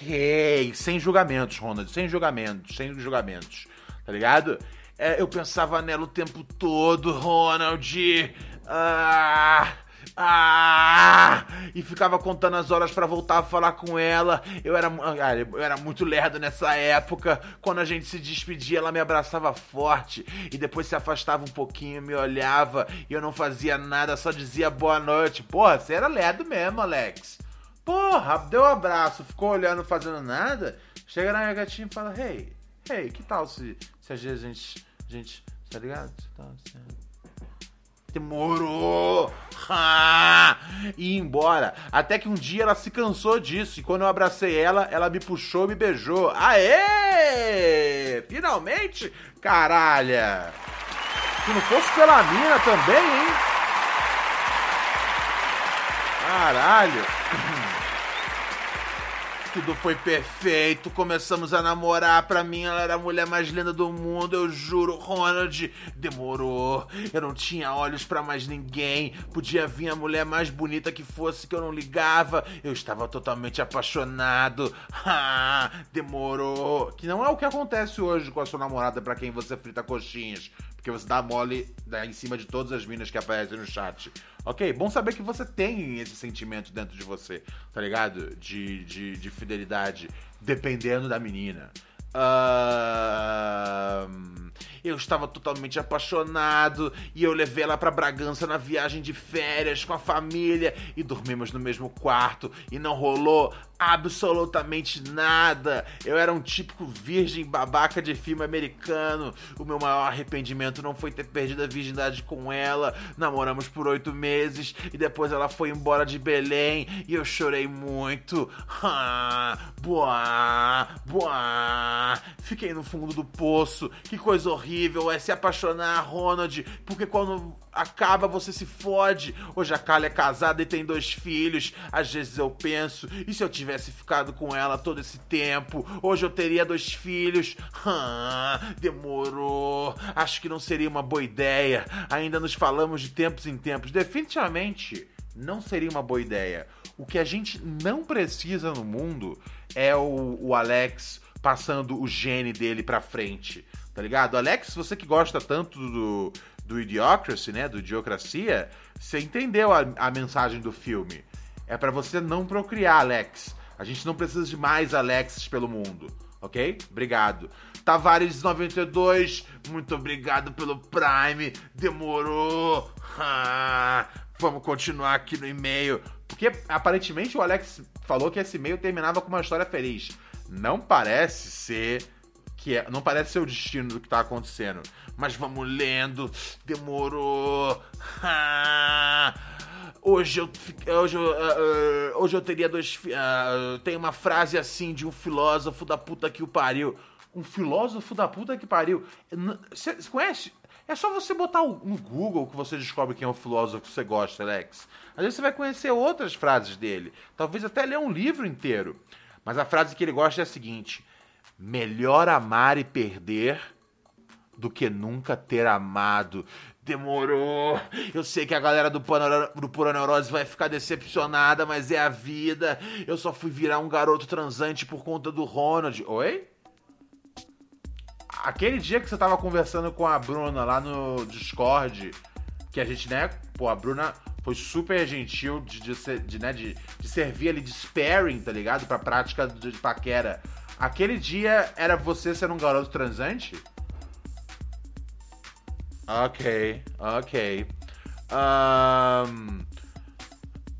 Ok. Sem julgamentos, Ronald. Sem julgamentos. Sem julgamentos. Tá ligado? É, eu pensava nela o tempo todo, Ronald. Ah. Ah! E ficava contando as horas para voltar a falar com ela. Eu era, ah, eu era muito lerdo nessa época. Quando a gente se despedia, ela me abraçava forte e depois se afastava um pouquinho, me olhava e eu não fazia nada, só dizia boa noite. Porra, você era lerdo mesmo, Alex. Porra, deu um abraço, ficou olhando, fazendo nada. Chega na minha gatinha e fala: Hey, hey, que tal se, se às vezes a gente, a gente, tá ligado? Demorou! Ah, e embora. Até que um dia ela se cansou disso. E quando eu abracei ela, ela me puxou me beijou. Aê! Finalmente! Caralha! Se não fosse pela mina também, hein? Caralho! Tudo foi perfeito, começamos a namorar. Pra mim, ela era a mulher mais linda do mundo, eu juro, Ronald. Demorou, eu não tinha olhos para mais ninguém. Podia vir a mulher mais bonita que fosse, que eu não ligava. Eu estava totalmente apaixonado. Ah, demorou. Que não é o que acontece hoje com a sua namorada para quem você frita coxinhas. Porque você dá mole né, em cima de todas as minas que aparecem no chat. Ok? Bom saber que você tem esse sentimento dentro de você, tá ligado? De, de, de fidelidade, dependendo da menina. Uh... Eu estava totalmente apaixonado e eu levei ela para Bragança na viagem de férias com a família e dormimos no mesmo quarto e não rolou absolutamente nada. Eu era um típico virgem babaca de filme americano. O meu maior arrependimento não foi ter perdido a virgindade com ela. Namoramos por oito meses e depois ela foi embora de Belém e eu chorei muito. Boa, boa. Fiquei no fundo do poço. Que coisa horrível é se apaixonar, Ronald, porque quando acaba você se fode. Hoje a Carla é casada e tem dois filhos. Às vezes eu penso, e se eu tivesse ficado com ela todo esse tempo? Hoje eu teria dois filhos. Demorou. Acho que não seria uma boa ideia. Ainda nos falamos de tempos em tempos. Definitivamente não seria uma boa ideia. O que a gente não precisa no mundo é o, o Alex passando o gene dele pra frente tá ligado? Alex, você que gosta tanto do, do Idiocracy, né? Do Idiocracia, você entendeu a, a mensagem do filme. É para você não procriar, Alex. A gente não precisa de mais Alexes pelo mundo, ok? Obrigado. Tavares92, muito obrigado pelo Prime. Demorou. Vamos continuar aqui no e-mail. Porque aparentemente o Alex falou que esse e-mail terminava com uma história feliz. Não parece ser que é, não parece ser o destino do que tá acontecendo. Mas vamos lendo. Demorou. Ah, hoje eu, hoje eu, uh, hoje eu teria dois. Uh, tem uma frase assim de um filósofo da puta que o pariu. Um filósofo da puta que pariu. Você conhece? É só você botar no Google que você descobre quem é o filósofo que você gosta, Alex. Às vezes você vai conhecer outras frases dele. Talvez até ler um livro inteiro. Mas a frase que ele gosta é a seguinte: Melhor amar e perder do que nunca ter amado. demorou. Eu sei que a galera do, do Pura Neurose vai ficar decepcionada, mas é a vida. Eu só fui virar um garoto transante por conta do Ronald. Oi? Aquele dia que você tava conversando com a Bruna lá no Discord, que a gente, né? Pô, a Bruna foi super gentil de, de, de, né, de, de servir ali de sparing, tá ligado? Pra prática de paquera. Aquele dia era você sendo um garoto transante? Ok, ok. Um,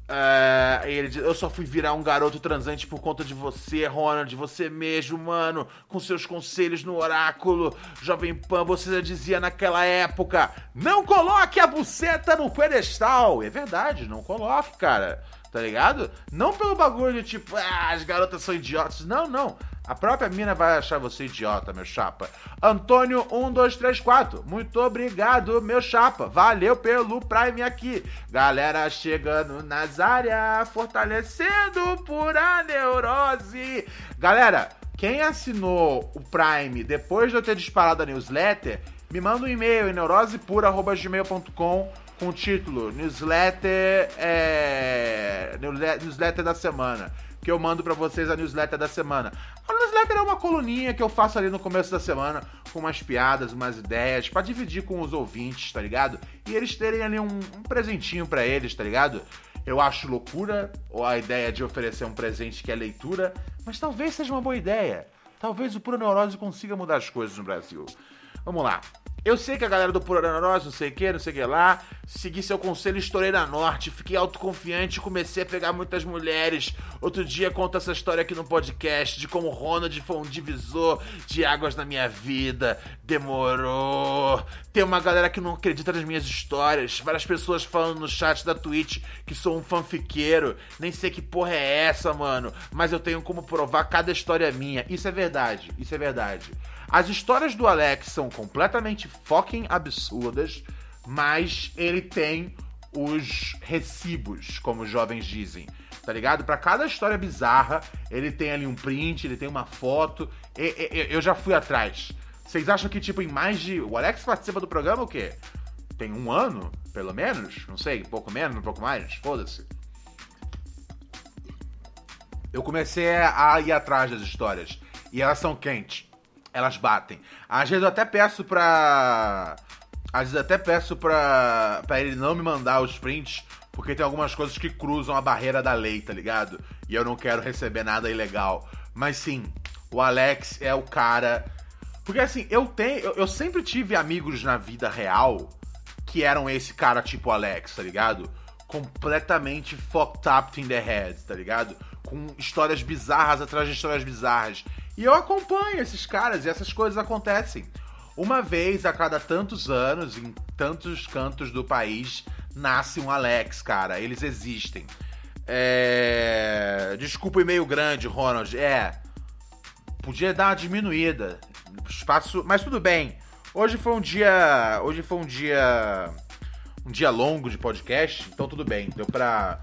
é, ele diz, eu só fui virar um garoto transante por conta de você, Ronald, você mesmo, mano, com seus conselhos no oráculo. Jovem Pan, você já dizia naquela época, não coloque a buceta no pedestal. É verdade, não coloque, cara tá ligado? Não pelo bagulho de tipo, ah, as garotas são idiotas. Não, não. A própria mina vai achar você idiota, meu chapa. Antônio 1234, muito obrigado, meu chapa. Valeu pelo Prime aqui. Galera chegando nas áreas, fortalecendo pura neurose. Galera, quem assinou o Prime depois de eu ter disparado a newsletter, me manda um e-mail em neurosepura.gmail.com com o título Newsletter, é, newsletter da semana. Que eu mando para vocês a newsletter da semana. A newsletter é uma coluninha que eu faço ali no começo da semana com umas piadas, umas ideias, para dividir com os ouvintes, tá ligado? E eles terem ali um, um presentinho para eles, tá ligado? Eu acho loucura ou a ideia de oferecer um presente que é leitura, mas talvez seja uma boa ideia. Talvez o Pura Neurose consiga mudar as coisas no Brasil. Vamos lá. Eu sei que a galera do Neurose, não sei o que, não sei o que lá, segui seu conselho, estourei na norte, fiquei autoconfiante, comecei a pegar muitas mulheres. Outro dia conta essa história aqui no podcast de como Ronald foi um divisor de águas na minha vida. Demorou. Tem uma galera que não acredita nas minhas histórias. Várias pessoas falando no chat da Twitch que sou um fanfiqueiro. Nem sei que porra é essa, mano. Mas eu tenho como provar cada história minha. Isso é verdade. Isso é verdade. As histórias do Alex são completamente fucking absurdas, mas ele tem os recibos, como os jovens dizem. Tá ligado? Para cada história bizarra, ele tem ali um print, ele tem uma foto. Eu já fui atrás. Vocês acham que, tipo, em mais de. O Alex participa do programa o quê? Tem um ano, pelo menos? Não sei, pouco menos, um pouco mais? Foda-se. Eu comecei a ir atrás das histórias. E elas são quentes elas batem. Às vezes eu até peço pra. Às vezes até peço pra, pra ele não me mandar os prints, porque tem algumas coisas que cruzam a barreira da lei, tá ligado? E eu não quero receber nada ilegal. Mas sim, o Alex é o cara. Porque assim, eu tenho. Eu, eu sempre tive amigos na vida real que eram esse cara tipo Alex, tá ligado? Completamente fucked up in the head, tá ligado? Com histórias bizarras atrás de histórias bizarras. E eu acompanho esses caras e essas coisas acontecem. Uma vez a cada tantos anos, em tantos cantos do país, nasce um Alex, cara. Eles existem. É... Desculpa o e-mail grande, Ronald. É. Podia dar uma diminuída. Espaço. Mas tudo bem. Hoje foi um dia. Hoje foi um dia. Um dia longo de podcast, então tudo bem. Deu pra.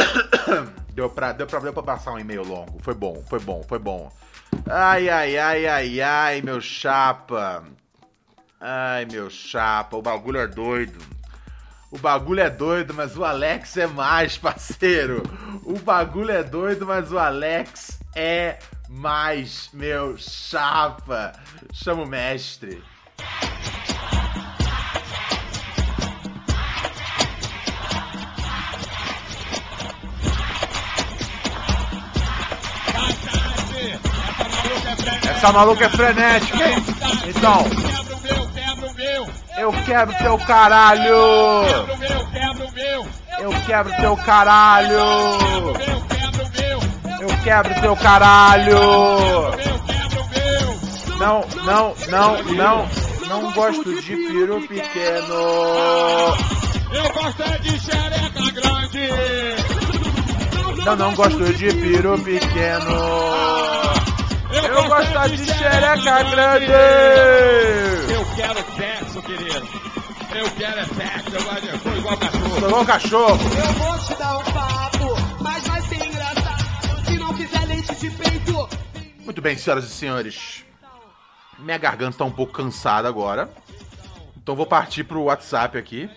deu pra, deu pra, deu pra passar um e-mail longo. Foi bom, foi bom, foi bom. Ai, ai, ai, ai, ai, meu chapa. Ai, meu chapa, o bagulho é doido. O bagulho é doido, mas o Alex é mais, parceiro. O bagulho é doido, mas o Alex é mais, meu chapa. Chama o mestre. Essa maluca é frenética, hein? Então. Eu quebro teu caralho! Eu quebro teu caralho! Eu quebro teu caralho! Não, não, não, não, não gosto de piro pequeno! Eu gosto é de xereca grande! Não, não gosto de piro pequeno! Eu gosto de xereca grande! Eu quero sexo, querido. Eu quero é sexo, eu gosto de... Sou igual cachorro. Sou igual cachorro. Eu vou te dar um papo, mas vai ser engraçado se não quiser leite de peito. Muito bem, senhoras e senhores. Minha garganta tá um pouco cansada agora. Então vou partir pro WhatsApp aqui.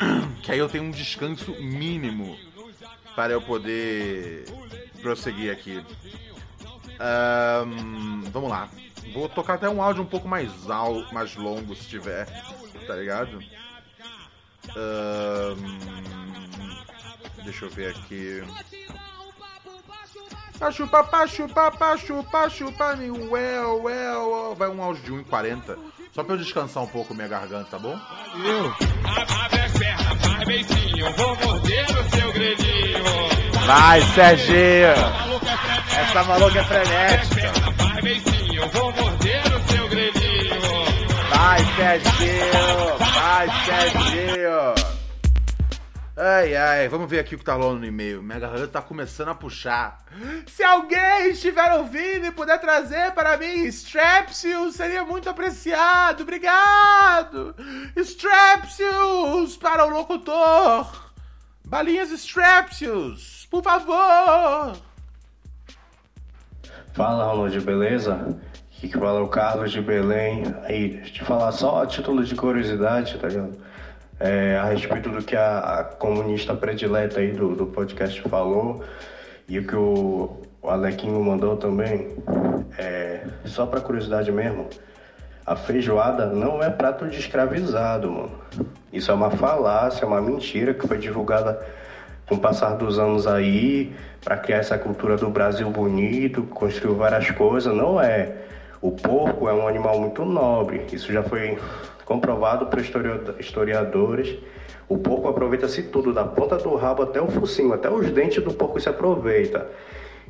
Que aí eu tenho um descanso mínimo para eu poder prosseguir aqui. Um, vamos lá. Vou tocar até um áudio um pouco mais, al mais longo se tiver, tá ligado? Um, deixa eu ver aqui. Pa chupa, pa chupa, pa chupa, chupa, well, well. Vai um áudio de 1,40. Só pra eu descansar um pouco minha garganta, tá bom? Valeu. Vai, Serginho! Essa maluca é frenética. Faz beicinho. Vou morder o seu. Vai, Serginho! Vai, Serginho! Ai, ai, vamos ver aqui o que tá rolando no e-mail. Minha garganta tá começando a puxar. Se alguém estiver ouvindo e puder trazer para mim Strepsils, seria muito apreciado. Obrigado! Strepsils para o locutor! Balinhas Strepsils, por favor! Fala, Ronald, beleza? Aqui que fala é o Carlos de Belém. Aí, te falar só a título de curiosidade, tá ligado? é, a respeito do que a, a, comunista predileta aí do, do podcast falou e o que o, o Alequinho mandou também. É, só para curiosidade mesmo, a feijoada não é prato de escravizado, mano. Isso é uma falácia, é uma mentira que foi divulgada com o passar dos anos aí para criar essa cultura do Brasil bonito, construiu várias coisas. Não é. O porco é um animal muito nobre. Isso já foi comprovado por historiadores. O porco aproveita-se tudo, da ponta do rabo até o focinho, até os dentes do porco se aproveita.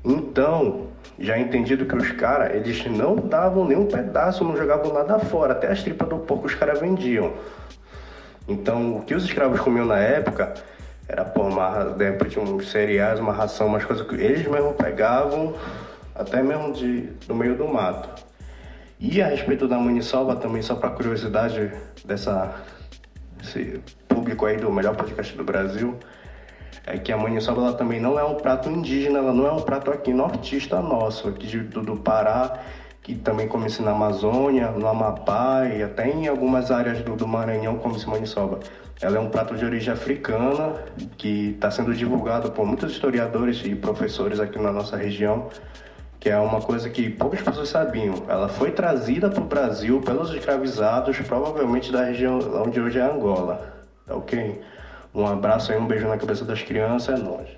Então, já entendido que os caras, eles não davam nenhum pedaço, não jogavam nada fora, até as tripas do porco os caras vendiam. Então, o que os escravos comiam na época era por uma, dentro de uns cereais, uma ração, umas coisas que eles mesmos pegavam, até mesmo de, do meio do mato. E a respeito da Maniçoba, também só para curiosidade dessa público aí do melhor podcast do Brasil, é que a maniçoba ela também não é um prato indígena, ela não é um prato aqui nortista nosso, aqui do, do Pará, que também come-se na Amazônia, no Amapá e até em algumas áreas do, do Maranhão come-se maniçoba. Ela é um prato de origem africana que está sendo divulgado por muitos historiadores e professores aqui na nossa região que é uma coisa que poucas pessoas sabiam. Ela foi trazida para o Brasil pelos escravizados, provavelmente da região onde hoje é Angola. Tá ok? Um abraço aí, um beijo na cabeça das crianças, é nóis.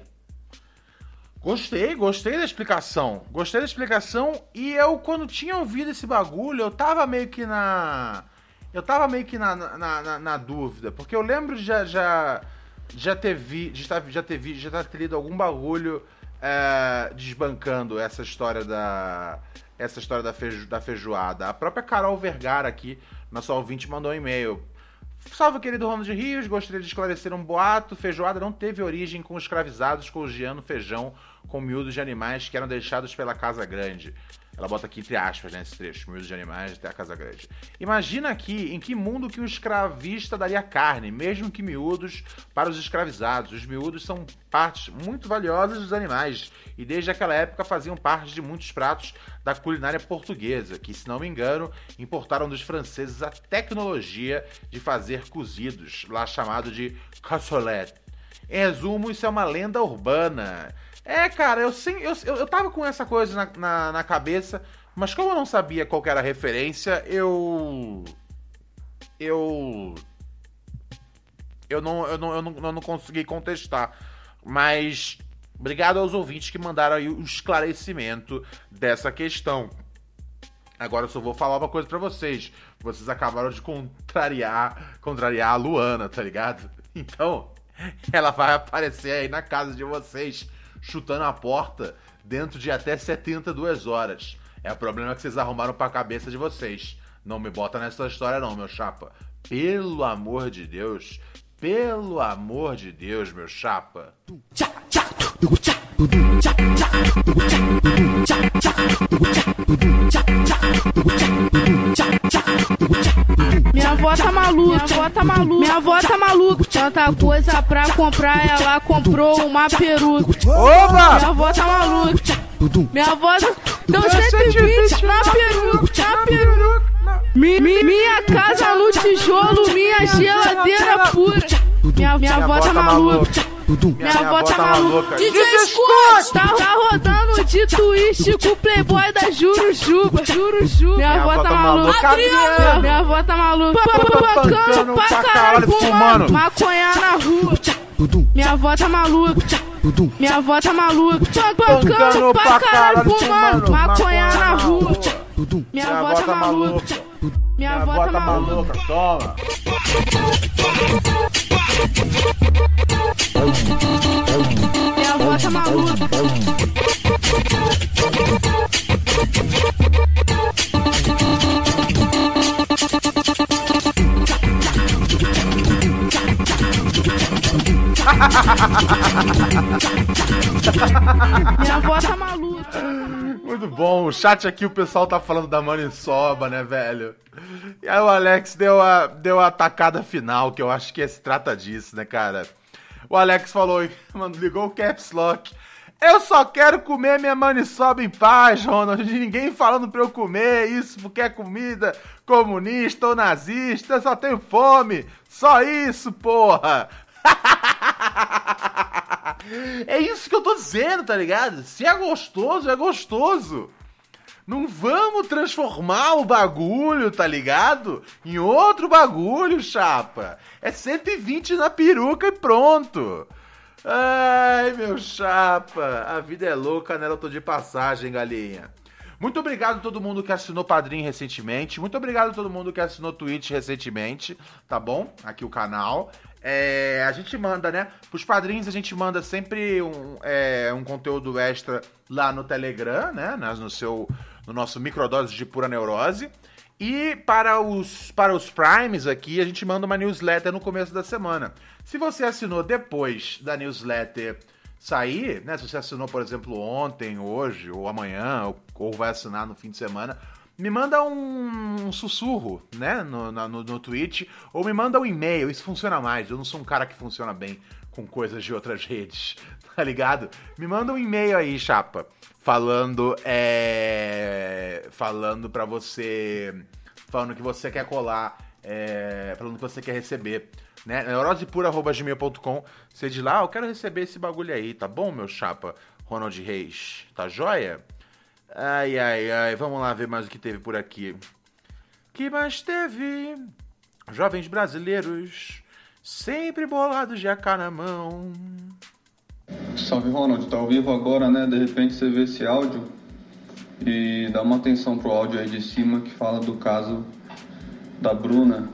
Gostei, gostei da explicação. Gostei da explicação e eu, quando tinha ouvido esse bagulho, eu tava meio que na. Eu tava meio que na, na, na, na dúvida, porque eu lembro de já, já, já ter vi, de já, já ter vi, já ter lido algum bagulho é, desbancando essa história da essa história da, feijo, da feijoada. A própria Carol Vergara aqui, nossa ouvinte, mandou um e-mail. Salve, querido Ronald Rios, gostaria de esclarecer um boato. Feijoada não teve origem com escravizados cogiando feijão com miúdos de animais que eram deixados pela Casa Grande. Ela bota aqui entre aspas, né, trecho, miúdos de animais até a Casa Grande. Imagina aqui em que mundo que o escravista daria carne, mesmo que miúdos, para os escravizados. Os miúdos são partes muito valiosas dos animais e desde aquela época faziam parte de muitos pratos da culinária portuguesa, que, se não me engano, importaram dos franceses a tecnologia de fazer cozidos, lá chamado de cassolette. Em resumo, isso é uma lenda urbana é, cara, eu, sim, eu, eu, tava com essa coisa na, na, na, cabeça, mas como eu não sabia qual era a referência, eu. Eu. Eu não, eu não, eu não, eu não consegui contestar. Mas. Obrigado aos ouvintes que mandaram aí o esclarecimento dessa questão. Agora eu só vou falar uma coisa para vocês. Vocês acabaram de contrariar, contrariar a Luana, tá ligado? Então, ela vai aparecer aí na casa de vocês chutando a porta dentro de até 72 horas. É o problema que vocês arrumaram pra cabeça de vocês. Não me bota nessa história não, meu chapa. Pelo amor de Deus. Pelo amor de Deus, meu chapa. Minha avó tá maluca, tá maluca, minha avó tá maluca. Tanta coisa pra comprar, ela comprou uma peruca. Oba! Minha avó tá maluca. Minha avó deu 120 na peruca, na peruca. Mi, mi, minha casa no tijolo, minha geladeira pura. Minha, minha avó tá maluca. Minha avó tá maluca. DJ Scott! Tá, tá rodando de twist com o playboy da Jurujuba. Jurujuba. Minha avó tá maluca. Minha, minha avó tá maluca. Pancando pra caralho, fumando. Maconha na rua. Minha avó tá maluca. Minha avó tá maluca. Pancando pra caralho, fumando. Maconha na rua. Minha avó tá maluca. Minha avó tá maluca. Toma. Minha avó tá maluca. Muito bom. O chat aqui, o pessoal tá falando da maniçoba, né, velho? E aí o Alex deu a, deu a tacada final, que eu acho que se trata disso, né, cara? O Alex falou, mano, ligou o caps lock. Eu só quero comer minha maniçoba em paz, Ronald. Ninguém falando pra eu comer isso porque é comida comunista ou nazista. Eu só tenho fome. Só isso, porra. é isso que eu tô dizendo, tá ligado? Se é gostoso, é gostoso. Não vamos transformar o bagulho, tá ligado? Em outro bagulho, chapa. É 120 na peruca e pronto. Ai, meu chapa. A vida é louca, nela eu tô de passagem, galinha. Muito obrigado a todo mundo que assinou Padrim recentemente. Muito obrigado a todo mundo que assinou Twitch recentemente, tá bom? Aqui o canal. É, a gente manda, né? Pros padrinhos a gente manda sempre um, é, um conteúdo extra lá no Telegram, né? No, seu, no nosso microdose de pura neurose. E para os, para os Primes aqui, a gente manda uma newsletter no começo da semana. Se você assinou depois da newsletter sair, né? Se você assinou, por exemplo, ontem, hoje, ou amanhã, ou, ou vai assinar no fim de semana, me manda um, um sussurro, né, no, no, no Twitch, ou me manda um e-mail, isso funciona mais. Eu não sou um cara que funciona bem com coisas de outras redes, tá ligado? Me manda um e-mail aí, chapa, falando, é. falando pra você. falando que você quer colar, é, falando que você quer receber. Né? neurosepura.gmail.com Você diz lá, ah, eu quero receber esse bagulho aí, tá bom, meu chapa? Ronald Reis, tá joia? Ai, ai, ai, vamos lá ver mais o que teve por aqui. que mais teve? Jovens brasileiros, sempre bolados de AK na mão. Salve Ronald, tá ao vivo agora, né? De repente você vê esse áudio e dá uma atenção pro áudio aí de cima que fala do caso da Bruna,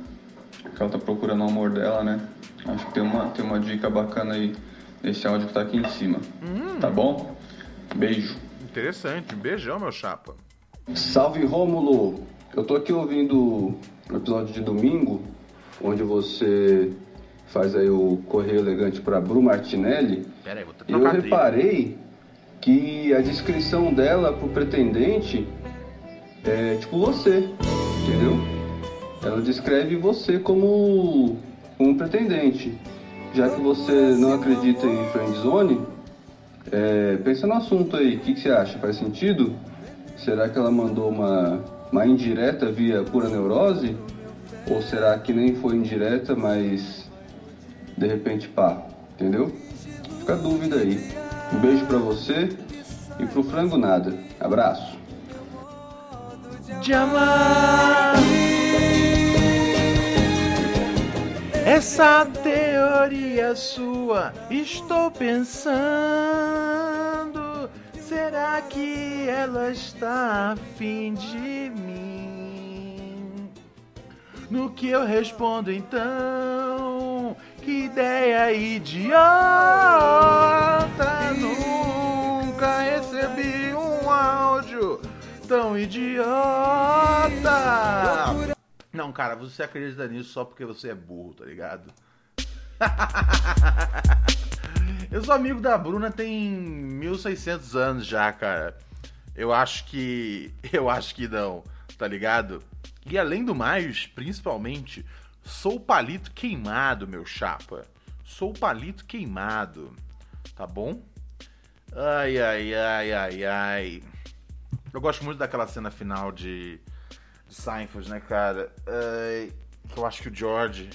que ela tá procurando o amor dela, né? Acho que tem uma, tem uma dica bacana aí nesse áudio que tá aqui em cima. Hum. Tá bom? Beijo. Interessante, um beijão, meu chapa. Salve Rômulo! Eu tô aqui ouvindo o episódio de domingo, onde você faz aí o Correio Elegante para Bru Martinelli. Pera aí, vou e eu reparei que a descrição dela pro pretendente é tipo você, entendeu? Ela descreve você como um pretendente. Já que você não acredita em friendzone, é, pensa no assunto aí, o que, que, você acha? Faz sentido? Será que ela mandou uma, uma indireta via pura neurose? Ou será que nem foi indireta, mas de repente pá, entendeu? Fica a dúvida aí. Um beijo pra você e pro frango nada. Abraço. Essa teoria sua, estou pensando. Será que ela está afim de mim? No que eu respondo então? Que ideia idiota! Nunca recebi um áudio tão idiota! Não, cara, você acredita nisso só porque você é burro, tá ligado? Eu sou amigo da Bruna tem 1600 anos já, cara. Eu acho que. Eu acho que não, tá ligado? E além do mais, principalmente, sou palito queimado, meu chapa. Sou palito queimado, tá bom? Ai, ai, ai, ai, ai. Eu gosto muito daquela cena final de de Seinfeld, né, cara? Uh, eu acho que o George,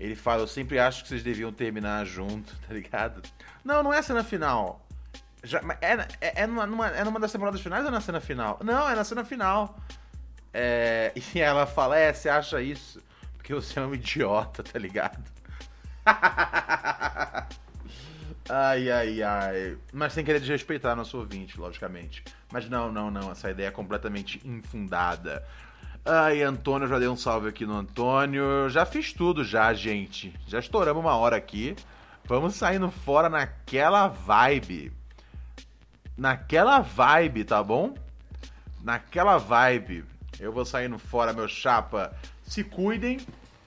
ele fala, eu sempre acho que vocês deviam terminar junto, tá ligado? Não, não é a cena final. Já, é, é, é, numa, é numa das temporadas finais ou é na cena final? Não, é na cena final. É, e ela fala, é, você acha isso? Porque você é um idiota, tá ligado? ai, ai, ai. Mas sem querer desrespeitar nosso ouvinte, logicamente. Mas não, não, não. Essa ideia é completamente infundada. Ai, Antônio, já dei um salve aqui no Antônio. Já fiz tudo já, gente. Já estouramos uma hora aqui. Vamos saindo fora naquela vibe. Naquela vibe, tá bom? Naquela vibe. Eu vou saindo fora, meu chapa. Se cuidem.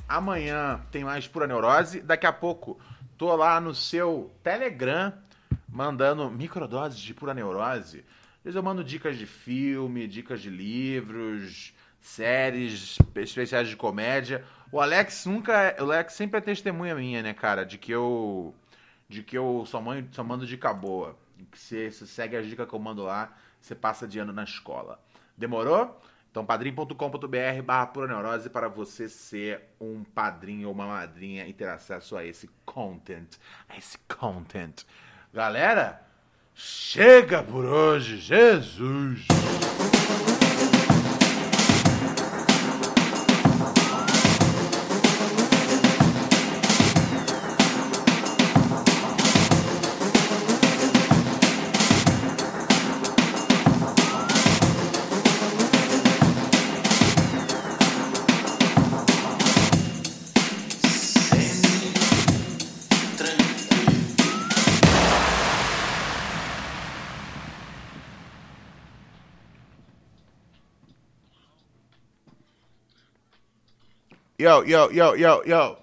Amanhã tem mais pura neurose. Daqui a pouco tô lá no seu Telegram mandando microdoses de pura neurose. Às vezes eu mando dicas de filme, dicas de livros, séries especiais de comédia. O Alex nunca, o Alex sempre é testemunha minha, né, cara, de que eu de que eu só mando, só mando dica boa. Que você, você segue as dicas que eu mando lá, você passa de ano na escola. Demorou? Então, padrim.com.br barra pura neurose para você ser um padrinho ou uma madrinha e ter acesso a esse content. A esse content. Galera, chega por hoje. Jesus! Yo, yo, yo, yo, yo.